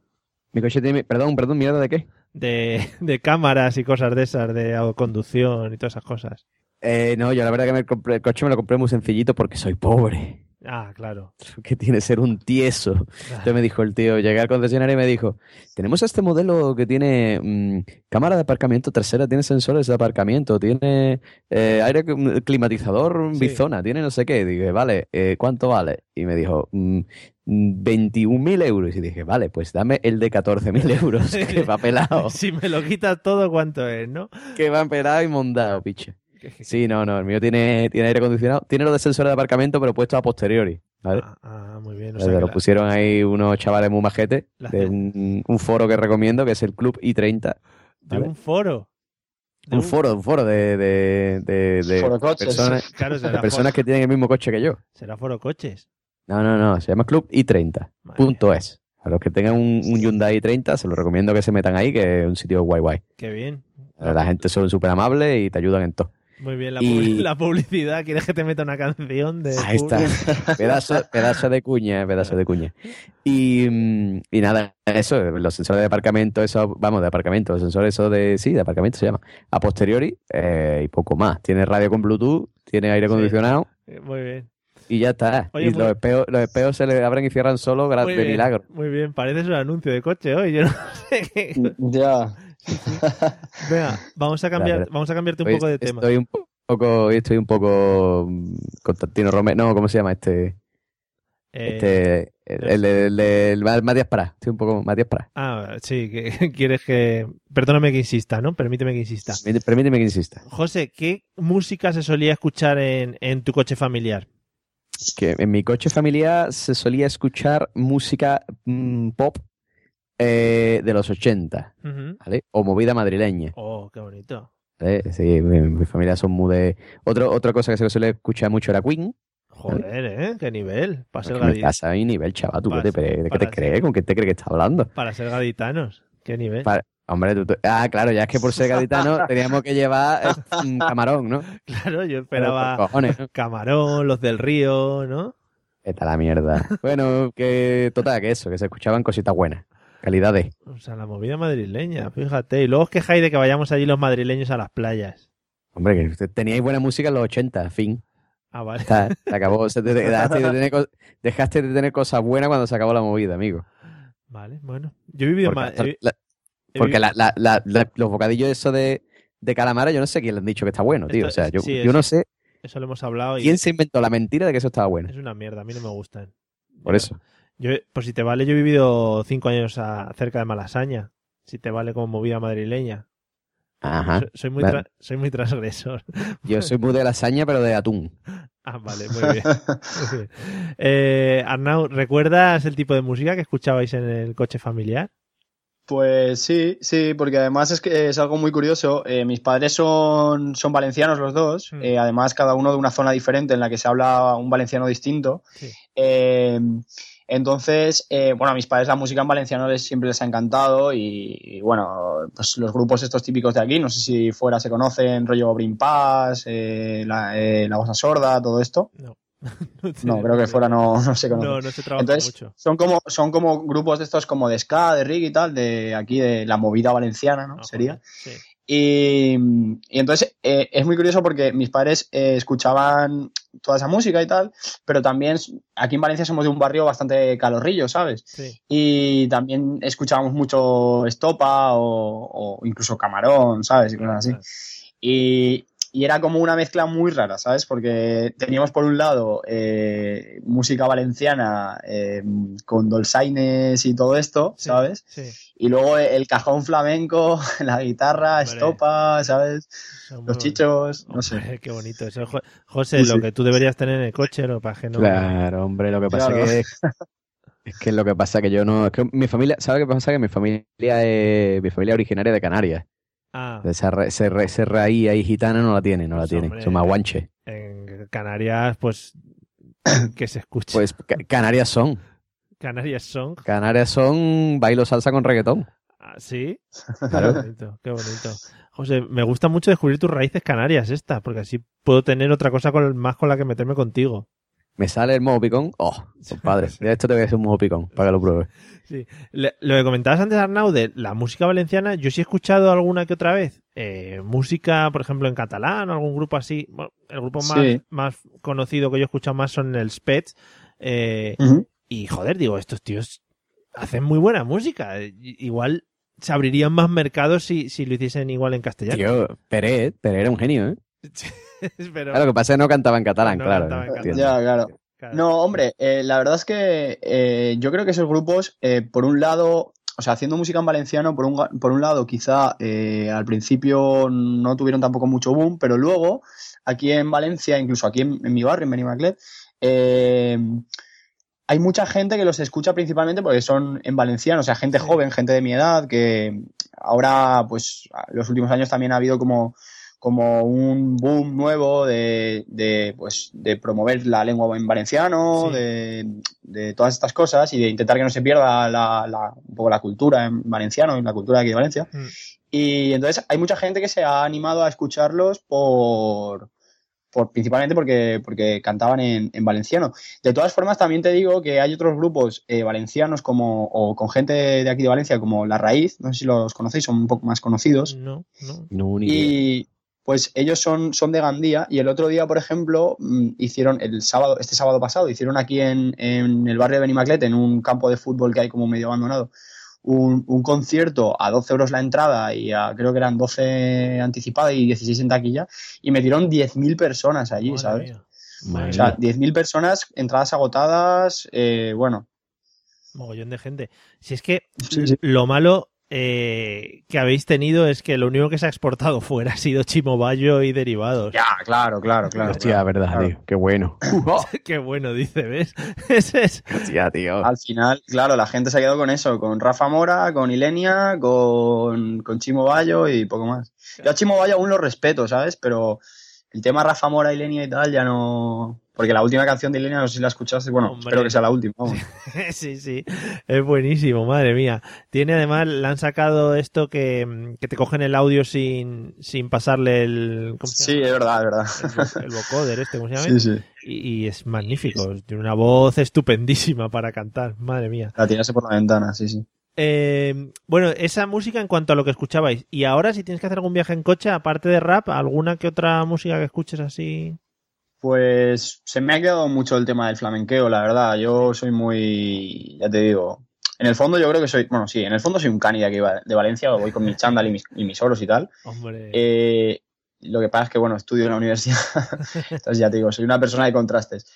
Mi coche tiene. Perdón, perdón, mierda de qué? De, de cámaras y cosas de esas, de conducción y todas esas cosas. Eh, no, yo la verdad que me compré, el coche me lo compré muy sencillito porque soy pobre. Ah, claro. Que tiene que ser un tieso. Entonces me dijo el tío, llegué al concesionario y me dijo, tenemos este modelo que tiene mm, cámara de aparcamiento trasera, tiene sensores de aparcamiento, tiene eh, aire clim- climatizador Sí. bizona, tiene no sé qué. Dije, vale, eh, ¿cuánto vale? Y me dijo, mm, 21.000 euros. Y dije, vale, pues dame el de 14.000 euros, que va pelado. Si me lo quitas todo, ¿cuánto es, no? que va pelado y mondado, piche. Sí, no, no, el mío tiene, tiene aire acondicionado, tiene lo de sensores de aparcamiento, pero puesto a posteriori. ¿vale? Ah, ah, muy bien. O sea lo la- pusieron ahí unos chavales muy majetes La- de un, un foro que recomiendo, que es el Club I30. de un foro. De Un foro, un foro de, de, de, de Foro coches. personas, Claro, de personas foro, que tienen el mismo coche que yo. será foro coches. No, no, no, se llama Club I30. Vale. Punto es. A los que tengan un, un Hyundai i30, se los recomiendo que se metan ahí, que es un sitio guay guay. Qué bien. La gente son súper amables y te ayudan en todo. Muy bien, la, Y- publi- la publicidad. ¿Quieres que te meta una canción de. Ahí está. pedazo, pedazo de cuña, pedazo de cuña. Y, mm, y nada, eso, los sensores de aparcamiento, eso, vamos, de aparcamiento, los sensores eso de, sí, de aparcamiento se llama. A posteriori, eh, y poco más. Tiene radio con Bluetooth, tiene aire acondicionado Eh, Muy bien. y ya está. Oye, y muy- los espejos, los espejos se le abren y cierran solo gra- Muy de bien, milagro. Muy bien, pareces un anuncio de coche hoy. Yo no sé qué. Ya. Venga, vamos a cambiar, vamos a cambiarte un Hoy poco de tema. Estoy un poco, hoy estoy un poco mm, Constantino Romero, no, ¿cómo se llama este? Eh, este, el, el, el- Matías Prat, estoy un poco Matías Prat. Ah, sí, que quieres que. Perdóname que insista, ¿no? Permíteme que insista. Permíteme- Permíteme que insista. José, ¿qué música se solía escuchar en, en tu coche familiar? Que en mi coche familiar se solía escuchar música mm, pop eh, de los 80, Ujú. ¿vale? O movida madrileña. Oh, qué bonito. ¿vale? Sí, mi, mi familia son muy de... Otro, otra cosa que se suele escuchar mucho era Queen. Joder, ¿eh? Qué nivel. Para ser, Que me gadi- pasa a mi nivel, chaval. ¿Tú qué Para te, ser- ¿de qué te crees? ¿Con qué te crees que estás hablando? para ser gaditanos. Qué nivel. Hombre, tú- tú- ah, claro, ya es que por ser gaditano teníamos que llevar eh, camarón, ¿no? Claro, yo esperaba cojones, ¿no? Camarón, los del río, ¿no? Está la mierda. Bueno, que total, que eso, que se escuchaban cositas buenas. Calidad de. O sea, la movida madrileña, fíjate. Y luego os quejáis de que vayamos allí los madrileños a las playas. Hombre, que usted- teníais buena música en los 80, fin. Ah, vale. Está, se acabó. Se te- dejaste, de tener, co- dejaste de tener cosas buenas cuando se acabó la movida, amigo. Vale, bueno. Yo he vivido Porque, más. hasta he- la- he porque vivido- la- la- la- la- los bocadillos esos de, de calamara, yo no sé quién le han dicho que está bueno, tío. Esto- o sea, yo, sí, yo eso- no sé Eso lo hemos hablado y quién se inventó la mentira de que eso estaba bueno. es una mierda. A mí no me gustan. Por eso. Yo, por si te vale, yo he vivido cinco años a- cerca de Malasaña. Si te vale como movida madrileña. Ajá. Soy, soy muy Vale. soy muy transgresor. Yo soy muy de lasaña, pero de atún. Ah, vale, muy bien. Muy bien. Eh, Arnau, ¿recuerdas el tipo de música que escuchabais en el coche familiar? Pues sí, sí, porque además es que es algo muy curioso. Eh, mis padres son, son valencianos los dos, Mm. eh, además cada uno de una zona diferente en la que se habla un valenciano distinto. Sí. Entonces, eh, bueno, a mis padres la música en valenciano les, siempre les ha encantado y, y, bueno, pues los grupos estos típicos de aquí, no sé si fuera se conocen, rollo Brin Pass, eh, la, eh, la Voz Sorda, todo esto. No. No, creo que fuera no, no se conoce. No, no se trabaja Entonces, mucho. son como, son como grupos de estos como de ska, de reggae y tal, de aquí de la movida valenciana, ¿no? Ah, Sería. sí. Y, y entonces eh, es muy curioso porque mis padres eh, escuchaban toda esa música y tal, pero también aquí en Valencia somos de un barrio bastante calorrillo, ¿sabes? Sí. Y también escuchábamos mucho estopa o, o incluso camarón, ¿sabes? Y cosas así. Y, y era como una mezcla muy rara, ¿sabes? Porque teníamos por un lado eh, música valenciana eh, con dolzaines y todo esto, Sí, ¿sabes? Sí. Y luego el cajón flamenco, la guitarra, Hombre. estopa, ¿sabes? Los chichos, no sé. Hombre, qué bonito eso. Jo- José, Sí, lo que tú deberías tener en el coche, lo es que no. Claro, hombre, lo que pasa Claro. que es, es que lo que pasa que yo no, es que mi familia, ¿sabes qué pasa? Que mi familia es mi familia es originaria de Canarias. Ah, ra- ese raíz ahí gitana no la tiene, no la Pues, tiene. hombre. Son más guanches. en Canarias, pues. que se escuche. Pues Ca- Canarias son. Canarias son. Canarias son bailo salsa con reggaetón. Ah, ¿Sí? Claro. Qué bonito, qué bonito. José, me gusta mucho descubrir tus raíces canarias estas, porque así puedo tener otra cosa con, más con la que meterme contigo. Me sale el mojo picón. Oh, compadre. De esto te voy a hacer un mojo picón para que lo pruebes. Sí. Le- lo que comentabas antes, Arnau, de la música valenciana, yo sí he escuchado alguna que otra vez. eh, música, por ejemplo, en catalán o algún grupo así. Bueno, el grupo más, Sí. más conocido que yo he escuchado más son el Spets. eh, Ujú. Y joder, digo, estos tíos hacen muy buena música. I- Igual se abrirían más mercados si, si lo hiciesen igual en castellano. Tío, Pérez, Pérez era un genio, ¿eh? Pero, Claro, lo que pasa es que no cantaba en catalán, No claro. cantaba en entiendo. Ya, claro. claro. No, hombre, eh, la verdad es que eh, yo creo que esos grupos, eh, por un lado, o sea, haciendo música en valenciano, por un, ga- por un lado, quizá eh, al principio no tuvieron tampoco mucho boom, pero luego, aquí en Valencia, incluso aquí en, en mi barrio, en Benimaclet, eh, hay mucha gente que los escucha principalmente porque son en valenciano, o sea, gente joven, gente de mi edad, que ahora, pues, los últimos años también ha habido como como un boom nuevo de, de, pues, de promover la lengua en valenciano, Sí. de, de todas estas cosas y de intentar que no se pierda la, la- un poco la cultura en valenciano y la cultura de aquí de Valencia. Mm. Y entonces hay mucha gente que se ha animado a escucharlos por, por principalmente porque, porque cantaban en, en valenciano. De todas formas, también te digo que hay otros grupos eh, valencianos como, o con gente de aquí de Valencia como La Raíz, no sé si los conocéis, son un poco más conocidos. No, no. No, ni idea. Y pues ellos son, son de Gandía y el otro día, por ejemplo, mm, hicieron el sábado, este sábado pasado, hicieron aquí en, en el barrio de Benimaclet, en un campo de fútbol que hay como medio abandonado, un, un concierto a 12 euros la entrada y a, creo que eran 12 anticipada y 16 en taquilla y metieron 10.000 personas allí, Madre ¿sabes? mía, O sea, mía. 10.000 personas, entradas agotadas, eh, bueno. mogollón de gente. Si es que Sí, sí. lo malo eh, que habéis tenido es que lo único que se ha exportado fuera ha sido Chimobayo y derivados. Ya, claro, claro, claro. Hostia, claro, verdad, claro. tío. Qué bueno. Qué bueno, dice, ¿ves? Ese es. Hostia, tío. Al final, claro, la gente se ha quedado con eso, con Rafa Mora, con Ilenia, con, con Chimo Bayo y poco más. Yo a Chimo Bayo aún lo respeto, ¿sabes? Pero el tema Rafa Mora, Ilenia y tal ya no... Porque la última canción de Ilenia, no sé si la escuchaste, bueno, Hombre. espero que sea la última. vamos. sí, sí, es buenísimo, madre mía. Tiene además, le han sacado esto que, que te cogen el audio sin, sin pasarle el... ¿cómo se Sí, es verdad, es verdad. El, el vocoder este, ¿cómo se llama? Sí, sí. Y, y es magnífico, tiene una voz estupendísima para cantar, madre mía. La tirase por la ventana, sí, sí. Eh, bueno, esa música en cuanto a lo que escuchabais. Y ahora, si tienes que hacer algún viaje en coche, aparte de rap, ¿alguna que otra música que escuches así? Pues se me ha quedado mucho el tema del flamenqueo, la verdad. Yo soy muy, ya te digo, en el fondo yo creo que soy, bueno, sí, en el fondo soy un cani de aquí de Valencia, voy con mi chándal y mis, y mis oros y tal. Hombre, Eh, lo que pasa es que, bueno, estudio en la universidad, entonces ya te digo, soy una persona de contrastes.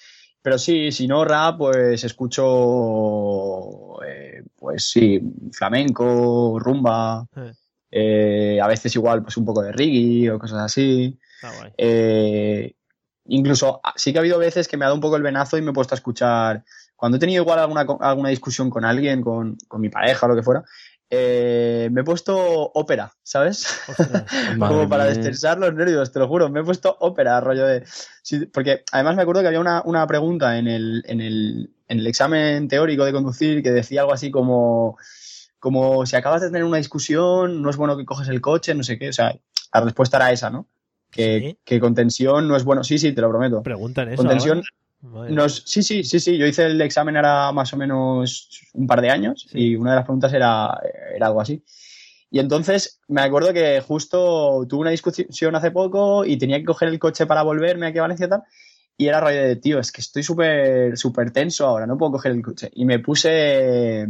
Pero sí, si no rap, pues escucho, eh, pues sí, flamenco, rumba, Eh. eh, a veces igual pues un poco de reggae o cosas así. guay. Eh, incluso ah, sí que ha habido veces que me ha dado un poco el venazo y me he puesto a escuchar. Cuando he tenido igual alguna, alguna discusión con alguien, con, con mi pareja o lo que fuera, eh, me he puesto ópera, ¿sabes? Ostras. Como para destensar los nervios, te lo juro. Me he puesto ópera, rollo de. sí, porque además me acuerdo que había una, una pregunta en el, en, el, en el examen teórico de conducir que decía algo así como. Como si acabas de tener una discusión, no es bueno que coges el coche, no sé qué. O sea, la respuesta era esa, ¿no? Que, ¿Sí? que con tensión no es bueno. Sí, sí, te lo prometo. Preguntan eso. Con tensión, ahora. Madre no es- sí, sí, sí, sí. Yo hice el examen era más o menos un par de años Sí. y una de las preguntas era, era algo así. Y entonces me acuerdo que justo tuve una discusión hace poco y tenía que coger el coche para volverme aquí a Valencia y tal. Y era rollo de, tío, es que estoy súper súper tenso ahora, no puedo coger el coche. Y me puse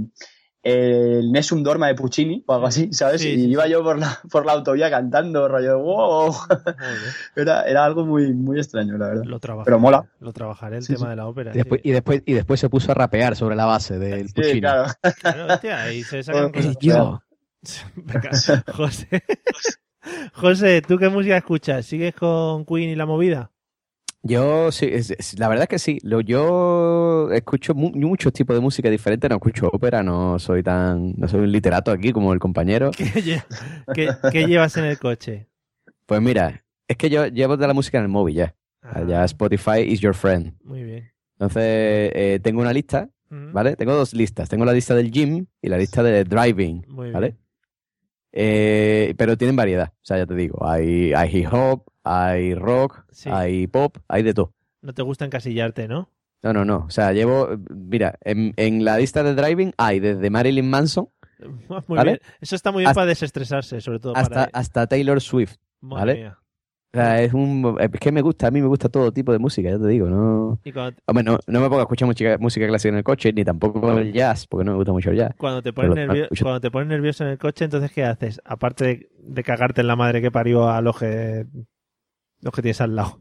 el Nessun Dorma de Puccini o algo así, ¿sabes? Sí, y sí, iba sí. yo por la, por la autovía cantando, rollo de, wow. Era, era algo muy, muy extraño, la verdad. lo trabajaré, Pero mola. Lo trabajaré el Sí, tema sí. de la ópera. Y después, sí. y, después, y después se puso a rapear sobre la base del Sí, Puccini. claro. Claro, hostia, y se sacan Bueno, cosas. Yo. Venga, José. José, ¿tú qué música escuchas? ¿Sigues con Queen y la movida? Yo sí, es- es- la verdad es que sí. Lo, yo escucho mu- muchos tipos de música diferentes. No escucho ópera, no soy tan, no soy un literato aquí como el compañero. ¿Qué, lle- qué- qué llevas en el coche? Pues mira, es que yo llevo de la música en el móvil ya. Ah, Ya Spotify is your friend. Muy bien. Entonces eh, tengo una lista, Mm, ¿vale? Tengo dos listas. Tengo la lista del gym y la lista de driving, Muy ¿vale? bien. Eh, pero tienen variedad. O sea, ya te digo, hay, hay hip hop, hay rock, Sí. hay pop, hay de todo. No te gusta encasillarte, ¿no? No, no, no. O sea, llevo, mira, en, en la lista de driving hay desde Marilyn Manson Muy ¿Vale? bien. Eso está muy bien Hasta- para desestresarse, sobre todo hasta, para... hasta Taylor Swift. Madre ¿vale? mía. O sea, es un, es que me gusta, a mí me gusta todo tipo de música, ya te digo, no... Hombre, no, no me pongo a escuchar música, música clásica en el coche, ni tampoco el jazz, porque no me gusta mucho el jazz. cuando te pones nervio- escucho- cuando te pones nervioso en el coche, entonces ¿qué haces? Aparte de, de cagarte en la madre que parió a los que, los que tienes al lado.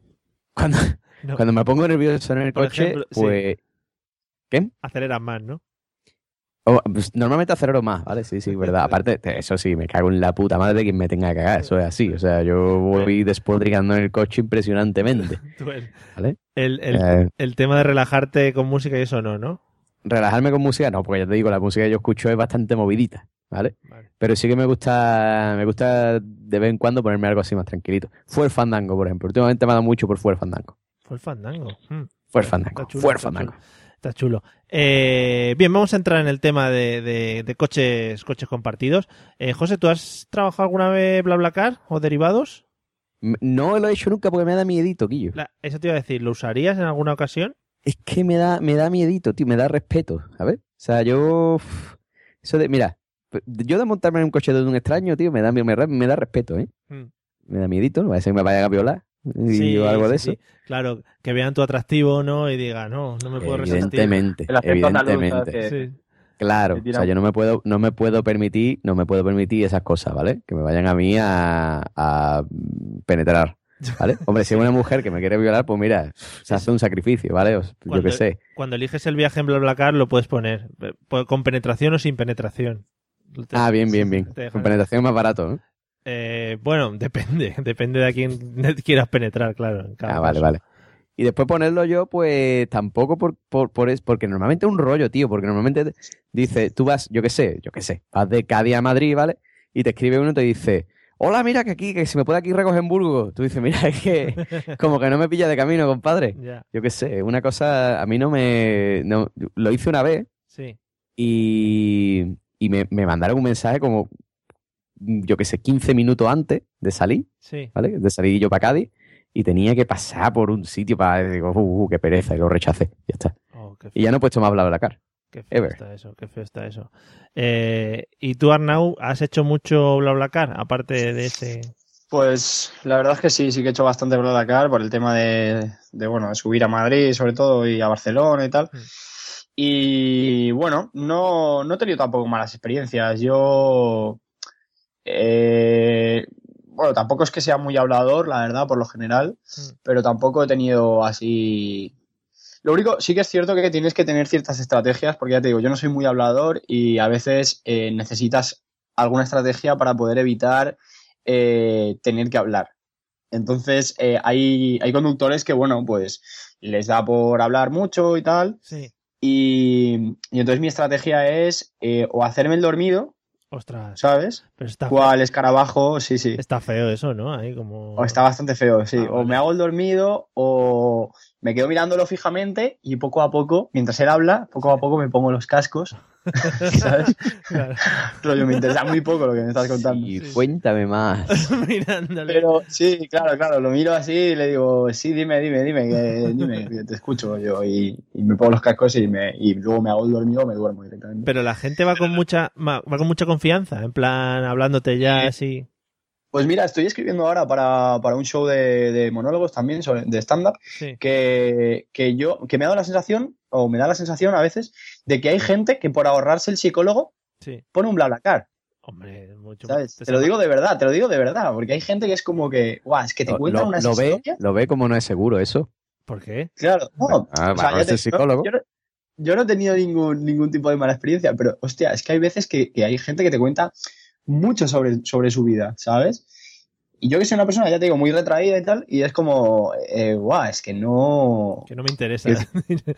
Cuando, No, cuando me pongo nervioso en el Por coche, ejemplo, sí. pues... ¿Qué? aceleras más, ¿no? Oh, pues, normalmente acelero más, ¿vale? Sí, sí, verdad. Aparte, te- eso sí, me cago en la puta madre de quien me tenga que cagar. Eso es así. O sea, yo voy despotricando en el coche impresionantemente. ¿Vale? el, el- Eh, el tema de relajarte con música y eso no, ¿no? Relajarme con música, no, porque ya te digo, la música que yo escucho es bastante movidita, ¿vale? Vale. Pero sí que me gusta, me gusta de vez en cuando ponerme algo así más tranquilito. Fue el fandango, por ejemplo. Últimamente me ha dado mucho por Fue el fandango. Fue el fandango. Mm. Fue el fandango. Fue el fandango. Está chulo. Eh, bien, vamos a entrar en el tema de, de- de coches, coches compartidos. Eh, José, ¿tú has trabajado alguna vez BlaBlaCar o derivados? No lo he hecho nunca porque me da miedito, Guillo. La- eso te iba a decir, ¿lo usarías en alguna ocasión? Es que me da, me da miedito, tío, me da respeto, ¿sabes? O sea, yo... Eso de, mira, yo de montarme en un coche de un extraño, tío, me da, me, me- me da respeto, ¿eh? Mm. Me da miedito, no va a ser que me vayan a violar y Sí, o algo de sí, eso. sí. Claro, que vean tu atractivo, ¿no? Y digan, no, no me puedo resistir. Evidentemente, andaluz, evidentemente. Sí. Claro, o sea, yo no me puedo, no me puedo permitir, no me puedo permitir esas cosas, ¿vale? Que me vayan a mí a, a penetrar, ¿vale? Hombre, si es una mujer que me quiere violar, pues mira, se hace un sacrificio, ¿vale? O- Yo Cuando- qué sé. Cuando eliges el viaje en BlaBlaCar lo puedes poner eh, pues, con penetración o sin penetración. Te- Ah, bien, bien, bien. Con penetración más barato, ¿no? Eh, bueno, depende, depende de a quién quieras penetrar, claro. en cada Ah, vale, caso. vale. Y después ponerlo yo, pues tampoco por, por, por es, porque normalmente es un rollo, tío, porque normalmente dice, tú vas, yo qué sé, yo qué sé, vas de Cádiz a Madrid, ¿vale? Y te escribe uno y te dice, hola, mira que aquí, que si me puede aquí recoger en Burgos. Tú dices, mira, es que como que no me pilla de camino, compadre. Ya, Yo qué sé, una cosa, a mí no me... no- lo hice una vez sí. y, y me, me mandaron un mensaje como, yo qué sé, 15 minutos antes de salir, Sí. ¿vale? De salir yo para Cádiz y tenía que pasar por un sitio para... Digo, uh, uh, qué pereza, y lo rechacé, ya está. Oh, Y ya no he puesto más BlaBlaCar. Qué feo Ever. está eso, qué feo está eso. Eh, ¿Y tú, Arnau, has hecho mucho BlaBlaCar, aparte de ese...? Pues la verdad es que sí, sí que he hecho bastante BlaBlaCar por el tema de, de, bueno, de subir a Madrid sobre todo y a Barcelona y tal. Mm. Y bueno, no, no he tenido tampoco malas experiencias. Yo, eh, bueno, tampoco es que sea muy hablador, la verdad, por lo general, Mm. pero tampoco he tenido así... Lo único, sí que es cierto que tienes que tener ciertas estrategias, porque ya te digo, yo no soy muy hablador y a veces eh, necesitas alguna estrategia para poder evitar eh, tener que hablar. Entonces, eh, hay, hay conductores que, bueno, pues les da por hablar mucho y tal. Sí. Y, y entonces mi estrategia es eh, o hacerme el dormido, Ostras, ¿sabes? pero está, Cual escarabajo, sí, sí. está feo eso, ¿no? Ahí como... O está bastante feo, sí. Ah, O vale. me hago el dormido o me quedo mirándolo fijamente y poco a poco, mientras él habla, poco a poco me pongo los cascos. ¿Sabes? Claro. Rollo, me interesa muy poco lo que me estás contando. Y cuéntame más. Mirándole. Pero sí, claro, claro, lo miro así y le digo, sí, dime, dime, dime, que, dime, que te escucho yo. Y, y me pongo los cascos y, me, y luego me hago el dormido o me duermo directamente. Pero la gente va con mucha va va con mucha confianza, en plan, hablándote ya así. Pues mira, estoy escribiendo ahora para, para un show de, de monólogos también, sobre- de stand-up, Sí. que, que yo, que me ha dado la sensación, o me da la sensación a veces, de que hay gente que por ahorrarse el psicólogo Sí. pone un BlaBlaCar, Hombre, mucho ¿sabes? te lo digo de verdad, te lo digo de verdad, porque hay gente que es como que, guau, es que te Lo, cuentan lo- unas lo ve, lo ve como no es seguro eso. ¿Por qué? Claro, no, Ah, o sea, va, ya es el te- psicólogo. Yo, no- yo no he tenido ningún, ningún tipo de mala experiencia, pero hostia, es que hay veces que, que hay gente que te cuenta mucho sobre, sobre su vida, ¿sabes? Y yo que soy una persona, ya te digo, muy retraída y tal, y es como, eh, guau, es que no, Que no me interesa.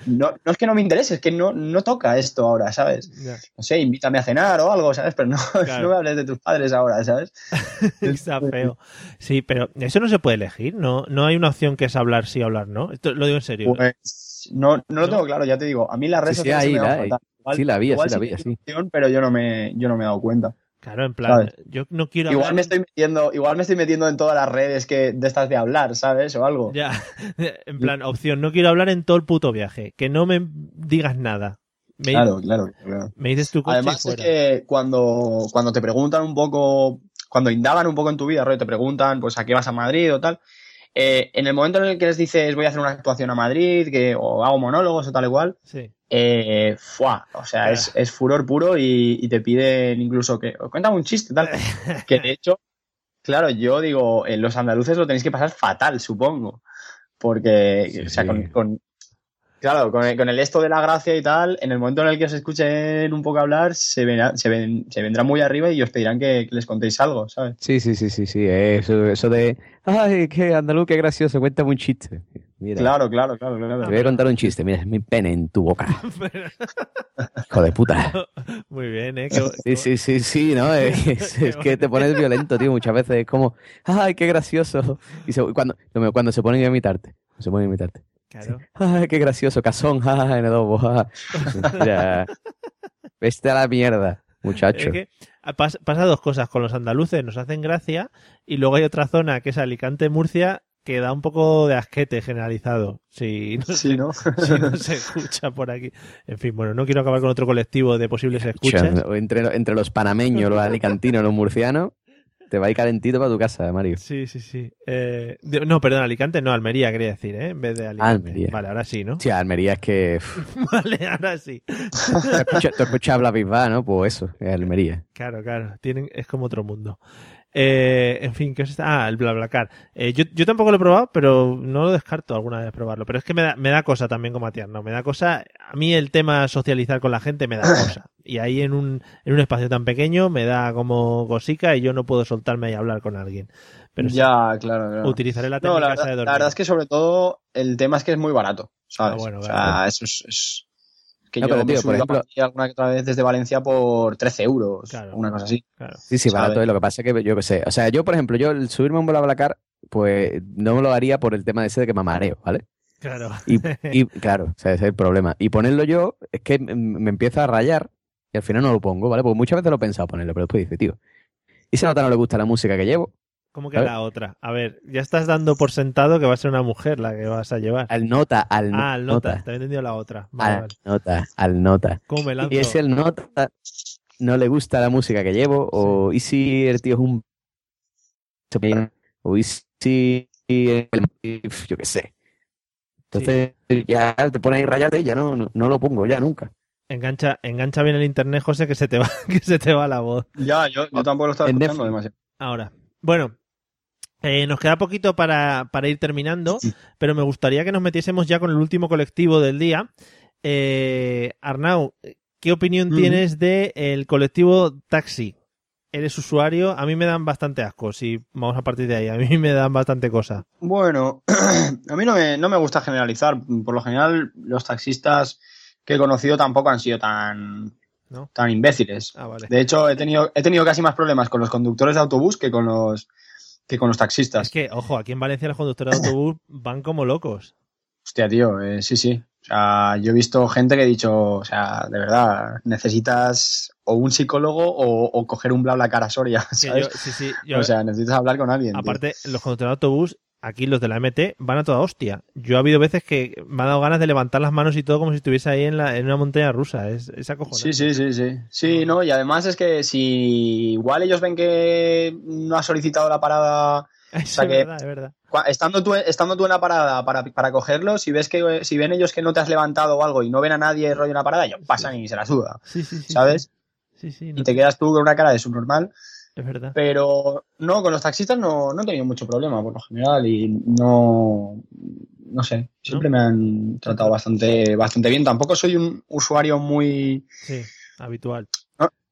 no, no es que no me interese, es que no, no toca esto ahora, ¿sabes? Ya, No sé, invítame a cenar o algo, ¿sabes? Pero no, Claro. no me hables de tus padres ahora, ¿sabes? Está feo. Sí, pero eso no se puede elegir, ¿no? No hay una opción que es hablar sí, hablar no. Esto lo digo en serio. Pues no, no lo ¿No? tengo claro, ya te digo. A mí las redes Sí, sí, sociales ahí, me ahí. fatal. Igual- Sí, la vi, igual sí, la sí así. opción, Pero yo no me, yo no me he dado cuenta. Claro, en plan, ¿Sabes? yo no quiero Igual hablar- me estoy metiendo, igual me estoy metiendo en todas las redes que de estas de hablar, ¿sabes? O algo. Ya, en plan, opción, no quiero hablar en todo el puto viaje. Que no me digas nada. Me, Claro, claro, claro. me dices tu coche Además es fuera. que cuando, cuando te preguntan un poco, cuando indagan un poco en tu vida, rollo, te preguntan pues a qué vas a Madrid o tal, eh, en el momento en el que les dices voy a hacer una actuación a Madrid, que, o hago monólogos o tal igual, Sí. Eh, o sea, es, es furor puro y, y te piden incluso que, cuéntame un chiste, tal. Que de hecho, claro, yo digo, en los andaluces lo tenéis que pasar fatal, supongo. Porque, Sí, o sea, sí. con, con- claro, con el, con el esto de la gracia y tal, en el momento en el que os escuchen un poco hablar, se, verá- se, ven, se vendrán muy arriba y os pedirán que, que les contéis algo, ¿sabes? Sí, sí, sí, sí, sí. Eso, eso de, ay, qué andaluz, qué gracioso, cuéntame un chiste. Mira, Claro, claro, claro, claro. te voy a contar un chiste. Mira, es mi pene en tu boca. Hijo de puta. Muy bien, ¿eh? Qué- Sí, sí, sí, sí, ¿no? Es, es- es que te pones violento, tío, muchas veces. Es como, ay, qué gracioso. Y se- cuando, cuando se ponen a imitarte, se ponen a imitarte. Claro. Ay, qué gracioso, casón, jaja, N2, jaja. Mira, vete a la mierda, muchacho. Es que pas- pasa dos cosas. Con los andaluces nos hacen gracia y luego hay otra zona que es Alicante-Murcia que da un poco de asquete generalizado. Si no, Sí, se, ¿no? si no se escucha por aquí. En fin, bueno, no quiero acabar con otro colectivo de posibles escuchas. Escucha, Entre, entre los panameños, los alicantinos, los murcianos, te va a ir calentito para tu casa, Mario. Sí, sí, sí. Eh, no, perdón, Alicante, no, Almería quería decir, ¿eh? En vez de Alicante. Almería. Vale, ahora sí, ¿no? Sí, Almería es que... Vale, ahora sí. Tú escuchas, tú escuchas habla Bisbal, ¿no? Pues eso, es Almería. Claro, claro. Tienen, es como otro mundo. Eh, en fin, ¿qué os está? Ah, el BlaBlaCar. Eh, yo, yo tampoco lo he probado, pero no lo descarto alguna vez probarlo. Pero es que me da, me da cosa también como a no Me da cosa. A mí el tema socializar con la gente me da cosa. Y ahí en un, en un espacio tan pequeño me da como cosica y yo no puedo soltarme y hablar con alguien. Pero sí, ya, claro, claro. utilizaré la No, técnica la esa de verdad, dormir. la verdad es que sobre todo el tema es que es muy barato, ¿sabes? Ah, bueno, o sea, claro. eso es... es- que No, yo pero, tío, por ejemplo- alguna que otra vez desde Valencia por 13 euros, Claro. una cosa así. Claro. Sí, sí, ¿sabes? barato es. Lo que pasa es que yo qué sé. O sea, yo, por ejemplo, yo el subirme a un BlaBlaCar, pues no me lo haría por el tema de ese de que me mareo, ¿vale? Claro. Y, y, claro, o sea, ese es el problema. Y ponerlo yo es que me empieza a rayar y al final no lo pongo, ¿vale? Porque muchas veces lo he pensado ponerlo, pero después dice, tío, ¿y a nota no le gusta la música que llevo? ¿Cómo que A ver. la otra? A ver, ya estás dando por sentado que va a ser una mujer la que vas a llevar. Al nota, al Ah, al nota. nota. Te había entendido la otra. Vale, Al vale. nota, al nota. ¿Cómo me lanzo? Y si el nota no le gusta la música que llevo, o y si el tío es un... O y si... el- Yo qué sé. Entonces ya te pones ahí rayate y ya no, no, no lo pongo ya nunca. Engancha, engancha bien el internet, José, que se te va, que se te va la voz. Ya, yo, yo tampoco lo estaba En escuchando Netflix. demasiado. Ahora, bueno, eh, nos queda poquito para, para ir terminando, pero me gustaría que nos metiésemos ya con el último colectivo del día. Eh, Arnau, ¿qué opinión tienes del colectivo taxi? Eres usuario, a mí me dan bastante asco, si vamos a partir de ahí, a mí me dan bastante cosa. Bueno, a mí no me, no me gusta generalizar. Por lo general, los taxistas que he conocido tampoco han sido tan, ¿No? tan imbéciles. Ah, vale. De hecho, he tenido, he tenido casi más problemas con los conductores de autobús que con los, que con los taxistas. Es que, ojo, aquí en Valencia los conductores de autobús van como locos. Hostia, tío, eh, sí, sí. O sea, yo he visto gente que ha dicho, o sea, de verdad, necesitas o un psicólogo o, o coger un BlaBlaCar a Soria, Que ¿sabes? yo- sí, sí, yo- o sea, necesitas hablar con alguien. tío. Aparte, los conductores de autobús, aquí los de la MT, van a toda hostia. Yo ha habido veces que me ha dado ganas de levantar las manos y todo como si estuviese ahí en, la, en una montaña rusa. Es, es acojonante. Sí, sí, sí, sí. Sí, no, y además es que si igual ellos ven que no has solicitado la parada, Eso o sea es que verdad, es verdad. estando tú, estando tú en la parada para, para cogerlo, si ves que si ven ellos que no te has levantado o algo y no ven a nadie rollo en la parada, ellos pasan y se la suda, Sí, sí, sí. ¿sabes? Sí, sí, Y te quedas tú con una cara de subnormal. Es verdad. Pero no, con los taxistas no, no he tenido mucho problema por lo general y no, no sé, siempre me han tratado bastante, bastante bien. Tampoco soy un usuario muy, Sí, habitual.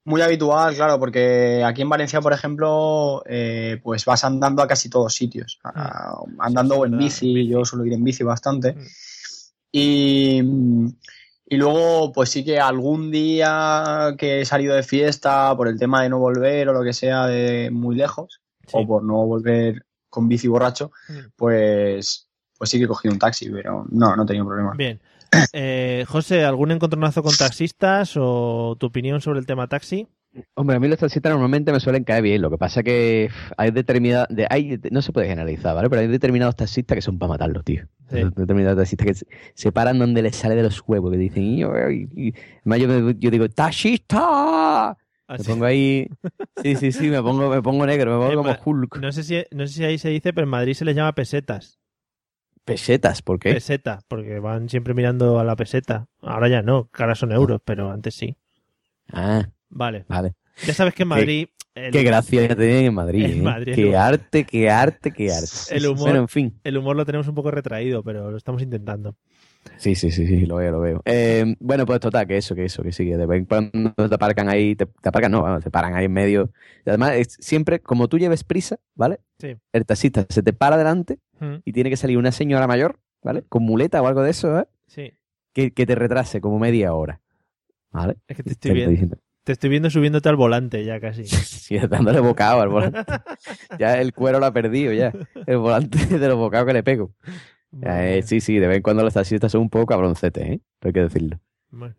muy habitual, claro, porque aquí en Valencia, por ejemplo, eh, pues vas andando a casi todos sitios. A- andando Mm. sí, o en verdad, bici, en bici. yo suelo ir en bici bastante. Mm. Y, y luego, pues sí que algún día que he salido de fiesta por el tema de no volver o lo que sea de muy lejos, Sí. o por no volver con bici borracho, Mm. pues, pues sí que he cogido un taxi, pero no, no he tenido problema. Bien. Eh, José, ¿algún encontronazo con taxistas o tu opinión sobre el tema taxi? Hombre, a mí los taxistas normalmente me suelen caer bien. Lo que pasa es que hay determinadas. De, hay, no se puede generalizar, ¿vale? Pero hay determinados taxistas que son para matarlos, tío. Sí. Hay Determinados taxistas que se, se paran donde les sale de los huevos, que dicen. Y, y- yo, yo digo, ¡taxista! Me pongo ahí. Sí, sí, sí, me pongo, me pongo negro, me pongo En como Hulk. No sé, si, no sé si ahí se dice, pero en Madrid se les llama pesetas. Pesetas, ¿por qué? Peseta, porque van siempre mirando a la peseta. Ahora ya no, que ahora son euros, pero antes sí. Ah, Vale. vale. Ya sabes que en Madrid. el- Qué gracia tienen en Madrid. En ¿eh? Madrid, qué humor. arte, qué arte, qué arte. El humor. Bueno, en fin. El humor lo tenemos un poco retraído, pero lo estamos intentando. Sí, sí, sí, sí, lo veo, lo veo. Eh, bueno, pues total, que eso, que eso, que sí, que de vez en cuando te aparcan ahí, te, te aparcan, no, vamos, te paran ahí en medio. Y además, es siempre, como tú lleves prisa, ¿vale? Sí. El taxista se te para delante Mm, y tiene que salir una señora mayor, ¿vale? Con muleta o algo de eso, ¿eh? Sí. Que, que te retrase como media hora. ¿Vale? Es que te estoy viendo, te estoy viendo subiéndote al volante ya casi. Sí, dándole bocado al volante. ya el cuero lo ha perdido, ya. El volante de los bocados que le pego. Eh, sí, sí, de vez en cuando los taxistas son un poco cabroncetes, ¿eh? Hay que decirlo. Bueno.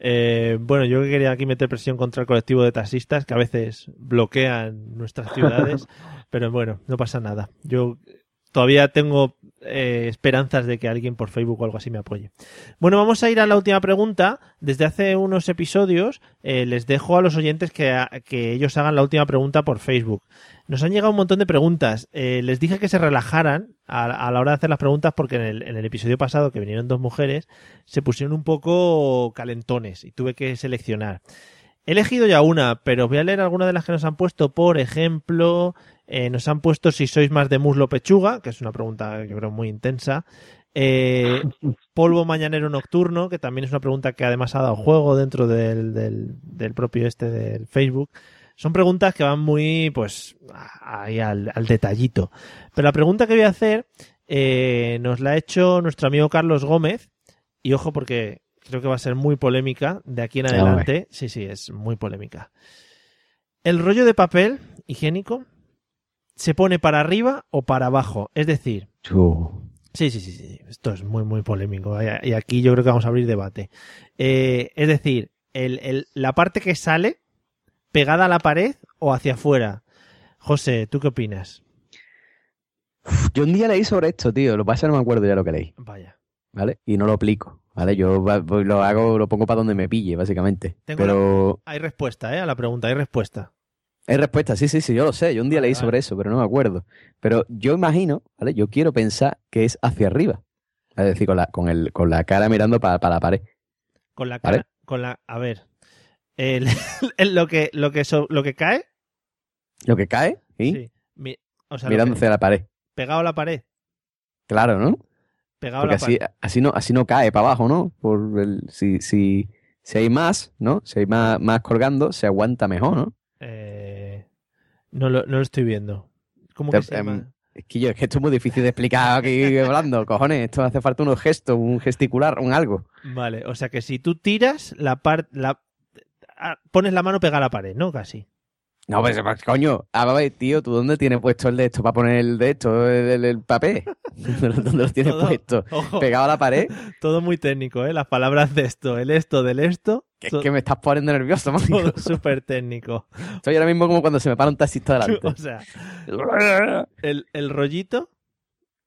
Eh, bueno, yo que quería aquí meter presión contra el colectivo de taxistas que a veces bloquean nuestras ciudades, pero bueno, no pasa nada. Yo todavía tengo eh, esperanzas de que alguien por Facebook o algo así me apoye. Bueno, vamos a ir a la última pregunta. Desde hace unos episodios eh, les dejo a los oyentes que, que ellos hagan la última pregunta por Facebook. Nos han llegado un montón de preguntas. Eh, les dije que se relajaran a, a la hora de hacer las preguntas porque en el, en el episodio pasado que vinieron dos mujeres se pusieron un poco calentones y tuve que seleccionar. He elegido ya una, pero voy a leer algunas de las que nos han puesto. Por ejemplo, eh, nos han puesto si sois más de muslo pechuga, que es una pregunta yo creo muy intensa. Eh, polvo mañanero nocturno, que también es una pregunta que además ha dado juego dentro del, propio este del Facebook. Son preguntas que van muy, pues, ahí al, al detallito. Pero la pregunta que voy a hacer eh, nos la ha hecho nuestro amigo Carlos Gómez. Y ojo, porque creo que va a ser muy polémica de aquí en adelante. Sí, sí, es muy polémica. ¿El rollo de papel higiénico se pone para arriba o para abajo? Es decir, Sí, sí, sí, sí. Esto es muy, muy polémico. Y aquí yo creo que vamos a abrir debate. Eh, es decir, el, el- la parte que sale pegada a la pared o hacia afuera. José, ¿tú qué opinas? Yo un día leí sobre esto, tío. Lo que pasa es que no me acuerdo ya lo que leí. Vaya. ¿Vale? Y no lo aplico. ¿Vale? Yo voy- lo hago, lo pongo para donde me pille, básicamente. Tengo Pero Hay respuesta, ¿eh? A la pregunta, hay respuesta. hay respuesta, sí, sí, sí, yo lo sé. Yo un día leí sobre eso, pero no me acuerdo. Pero yo imagino, ¿vale? Yo quiero pensar que es hacia arriba. Es decir, con la, con el, con la cara mirando para, para la pared. Con la Vale. cara, con la, a ver, el- el- lo que, lo que, so- lo que cae, Lo que cae, ¿sí? sí, mi- o sea, mirando hacia la pared. pegado a la pared, Claro, ¿no? Pegado Porque a la así, pared. así no, así no cae para abajo, ¿no? Por el, si, si, si hay más, ¿no? Si hay más, más colgando, se aguanta mejor, ¿no? Eh, no, lo, no lo estoy viendo. ¿Cómo Te- que se llama? em, Es que yo, es que esto es muy difícil de explicar aquí hablando, cojones. Esto hace falta unos gestos, un gesticular, un algo. Vale, o sea que si tú tiras la parte, la ah, pones la mano pegada a la pared, ¿no? Casi. No, pues, pues, coño, a ver, tío, ¿tú dónde tienes puesto el de esto para poner el de esto, el, el- el papel? ¿Dónde lo tienes Todo, puesto? ojo. ¿Pegado a la pared? Todo muy técnico, ¿eh? Las palabras de esto, el esto, del esto. Que es que me estás poniendo nervioso, man. Todo súper técnico. Estoy ahora mismo como cuando se me para un taxista delante. O sea, el, el rollito,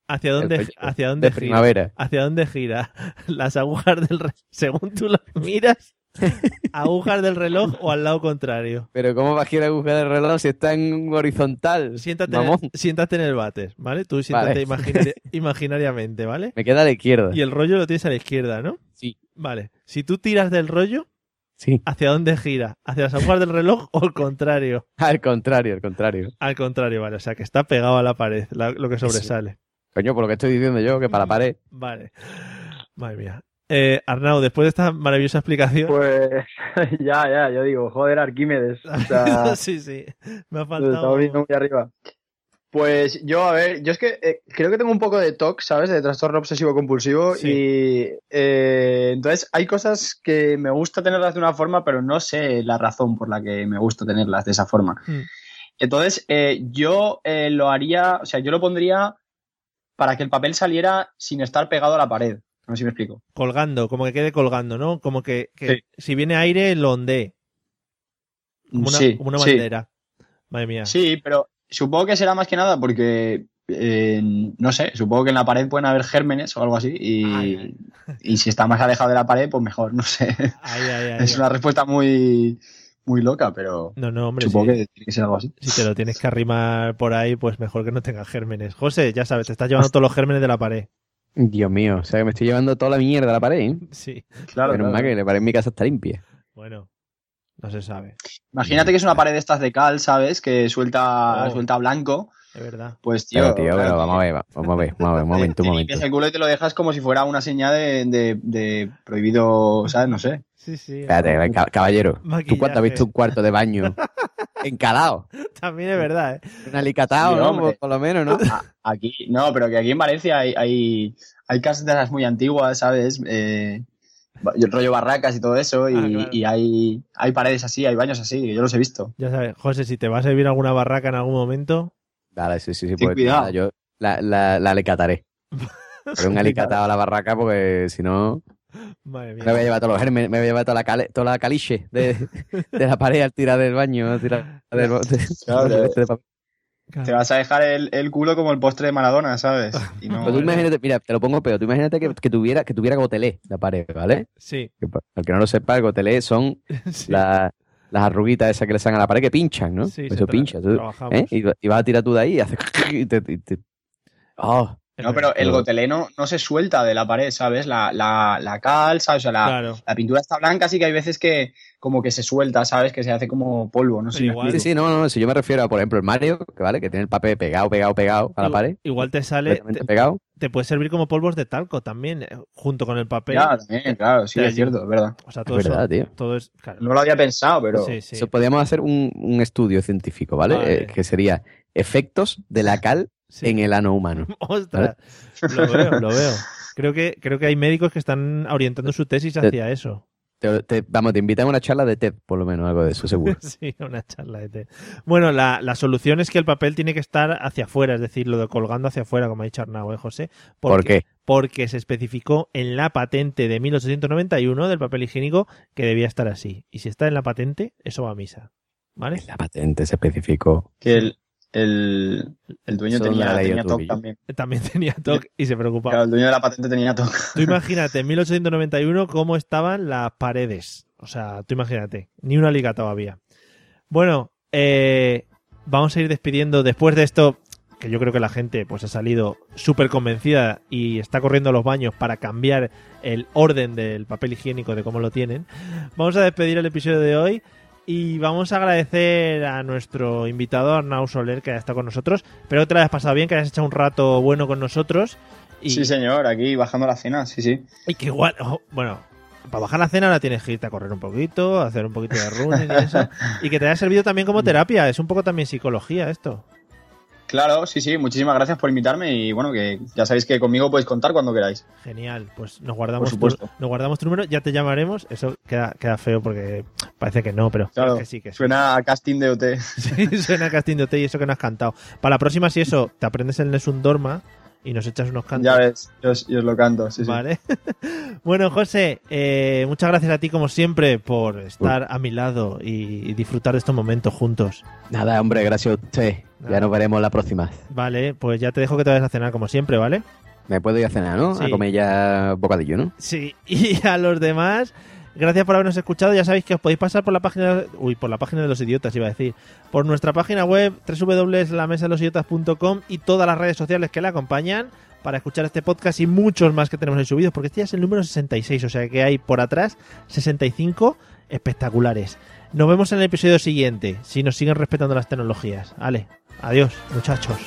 ¿hacia dónde, hacia dónde de gira? primavera. ¿Hacia dónde gira? Las agujas del reloj, según tú lo miras, agujas del reloj o al lado contrario. Pero ¿cómo va a girar la aguja del reloj si está en horizontal? Siéntate, en Mamón. el, siéntate en el váter, ¿vale? Tú siéntate Vale. imaginari- imaginariamente, ¿vale? Me queda a la izquierda. Y el rollo lo tienes a la izquierda, ¿no? Sí. Vale. Si tú tiras del rollo, Sí. ¿hacia dónde gira? ¿Hacia las agujas del reloj o al contrario? Al contrario, al contrario. Al contrario, vale. O sea, que está pegado a la pared, la- lo que sobresale. Coño, por lo que estoy diciendo yo, que para la pared. Vale. Madre mía. Eh, Arnau, después de esta maravillosa explicación. Pues ya, ya, yo digo, joder, Arquímedes. O sea, sí, sí. Me ha faltado. estamos viendo muy arriba. Pues yo, a ver, yo es que eh, creo que tengo un poco de TOC, ¿sabes? De trastorno obsesivo compulsivo. Sí. Y eh, entonces hay cosas que me gusta tenerlas de una forma, pero no sé la razón por la que me gusta tenerlas de esa forma. Mm. Entonces, eh, yo lo haría, o sea, yo lo pondría para que el papel saliera sin estar pegado a la pared. No sé si me explico. Colgando, como que quede colgando, ¿no? Como que, que Sí. si viene aire, lo ondee. Como una, Sí, como una sí. bandera. Madre mía. Sí, pero supongo que será más que nada porque, eh, no sé, supongo que en la pared pueden haber gérmenes o algo así y, y si está más alejado de la pared, pues mejor, no sé. Ay, es una respuesta muy, muy loca, pero No, no, hombre. supongo sí. que tiene que ser algo así. Si te lo tienes que arrimar por ahí, pues mejor que no tenga gérmenes. José, ya sabes, te estás llevando todos los gérmenes de la pared. Dios mío, o sea que me estoy llevando toda la mierda a la pared, ¿eh? Sí. Claro, Menos claro. mal que la pared en mi casa está limpia. Bueno, no se sabe. Imagínate que es una pared de estas de cal, ¿sabes? Que suelta, Oh. suelta blanco. Es verdad. Pues tío, Pero, tío, claro, pero vamos a ver, va- vamos a ver, vamos a ver, un momento, un te momento. limpias el culo y te lo dejas como si fuera una señal de, de- de prohibido, ¿sabes? No sé. Sí, sí. Espérate, caballero. ¿Tú Maquillaje. cuánto has visto un cuarto de baño encalado? También es verdad, ¿eh? Un alicatado, Sí, ¿no? hombre. Por, por lo menos, ¿no? Aquí, no, pero que aquí en Valencia hay, hay, hay casas de esas muy antiguas, ¿sabes? Eh, rollo barracas y todo eso, y, Ah, claro. y hay, hay paredes así, hay baños así, que yo los he visto. Ya sabes, José, si te va a servir alguna barraca en algún momento, Vale, sí, sí, sí. Pues cuidado. nada, yo la, la, la alicataré. Pero un alicatado a la barraca porque si no Madre mía. me voy a llevar todos los gérmenes, me voy a llevar toda la, toda la caliche de, de la pared al tirar del baño. al tirar del, de- Claro, de- de papel. Te vas a dejar el, el culo como el postre de Maradona, ¿sabes? Y no- Pero tú imagínate, mira, te lo pongo peor, tú imagínate que, que tuviera, que tuviera gotelé la pared, ¿vale? Sí. Que pa- Para el que no lo sepa, el gotelé son la- las arruguitas esas que le salen a la pared que pinchan, ¿no? Sí, Eso pincha. tú-. ¿eh? y, y vas a tirar tú de ahí y haces... y te- y te- ¡Oh! No, pero el goteleno no se suelta de la pared, ¿sabes? La, la, la cal, ¿sabes? O sea, la, Claro. la pintura está blanca, así que hay veces que como que se suelta, ¿sabes? Que se hace como polvo, no sé. si me Sí, sí, no, no, si yo me refiero a, por ejemplo, el Mario, que vale, que tiene el papel pegado, pegado, pegado a la pared. Igual te sale. Te, pegado. te puede servir como polvos de talco también, eh, junto con el papel. Ya, también, claro, sí, Te es cierto, es verdad. O sea, Es todo eso- verdad, tío. Todo es. claro. No lo había pensado, pero... Sí, sí. Eso podríamos hacer un, un estudio científico, ¿vale? Vale. Eh, que sería efectos de la cal en el ano humano. Ostras, lo veo, lo veo. Creo que, creo que hay médicos que están orientando su tesis hacia eso. Te- te- vamos, te invitan a una charla de TED, por lo menos, algo de eso, seguro. Sí, una charla de té. Bueno, la, la solución es que el papel tiene que estar hacia afuera, es decir, lo de colgando hacia afuera, como ha dicho Arnau, ¿eh, José? ¿Por qué? Porque se especificó en la patente de 1891 del papel higiénico que debía estar así. Y si está en la patente, eso va a misa. ¿Vale? La patente se especificó. Que el, el, el dueño tenía, tenía TOC también. También tenía TOC y se preocupaba. Claro, el dueño de la patente tenía TOC. Tú imagínate en 1891 cómo estaban las paredes. O sea, tú imagínate, ni una liga todavía. Bueno, eh, vamos a ir despidiendo después de esto, que yo creo que la gente pues ha salido súper convencida y está corriendo a los baños para cambiar el orden del papel higiénico de cómo lo tienen. Vamos a despedir el episodio de hoy y vamos a agradecer a nuestro invitado Arnau Soler que ha estado con nosotros. Espero que te lo hayas pasado bien, que hayas echado un rato bueno con nosotros. Y, Sí, señor, aquí bajando la cena, sí, sí. y que igual, bueno, para bajar la cena ahora tienes que irte a correr un poquito, hacer un poquito de running y eso. Y que te haya servido también como terapia, es un poco también psicología esto. Claro, sí, sí, muchísimas gracias por invitarme y bueno, que ya sabéis que conmigo podéis contar cuando queráis. Genial, pues nos guardamos, Por supuesto. tu, nos guardamos tu número, ya te llamaremos. Eso queda, queda feo porque parece que no, pero Claro, que sí, que sí. suena a casting de OT. Sí, suena casting de OT y eso que no has cantado. Para la próxima, si eso, te aprendes el Nessun Dorma y nos echas unos cantos. Ya ves, yo os, yo os lo canto, sí, sí. Vale. bueno, José, eh, muchas gracias a ti como siempre por estar a mi lado y, y disfrutar de estos momentos juntos. Nada, hombre, gracias a usted. Ya nos veremos la próxima. Vale, pues ya te dejo que te vayas a cenar como siempre, ¿vale? Me puedo ir a cenar, ¿no? Sí. A comer ya bocadillo, ¿no? Sí, y a los demás, gracias por habernos escuchado. Ya sabéis que os podéis pasar por la página, uy, por la página de los idiotas, iba a decir, por nuestra página web www.lamesadelosidiotas.com y todas las redes sociales que la acompañan para escuchar este podcast y muchos más que tenemos ahí subidos, porque este ya es el número 66, o sea que hay por atrás 65 espectaculares. Nos vemos en el episodio siguiente, si nos siguen respetando las tecnologías. Vale, adiós, muchachos.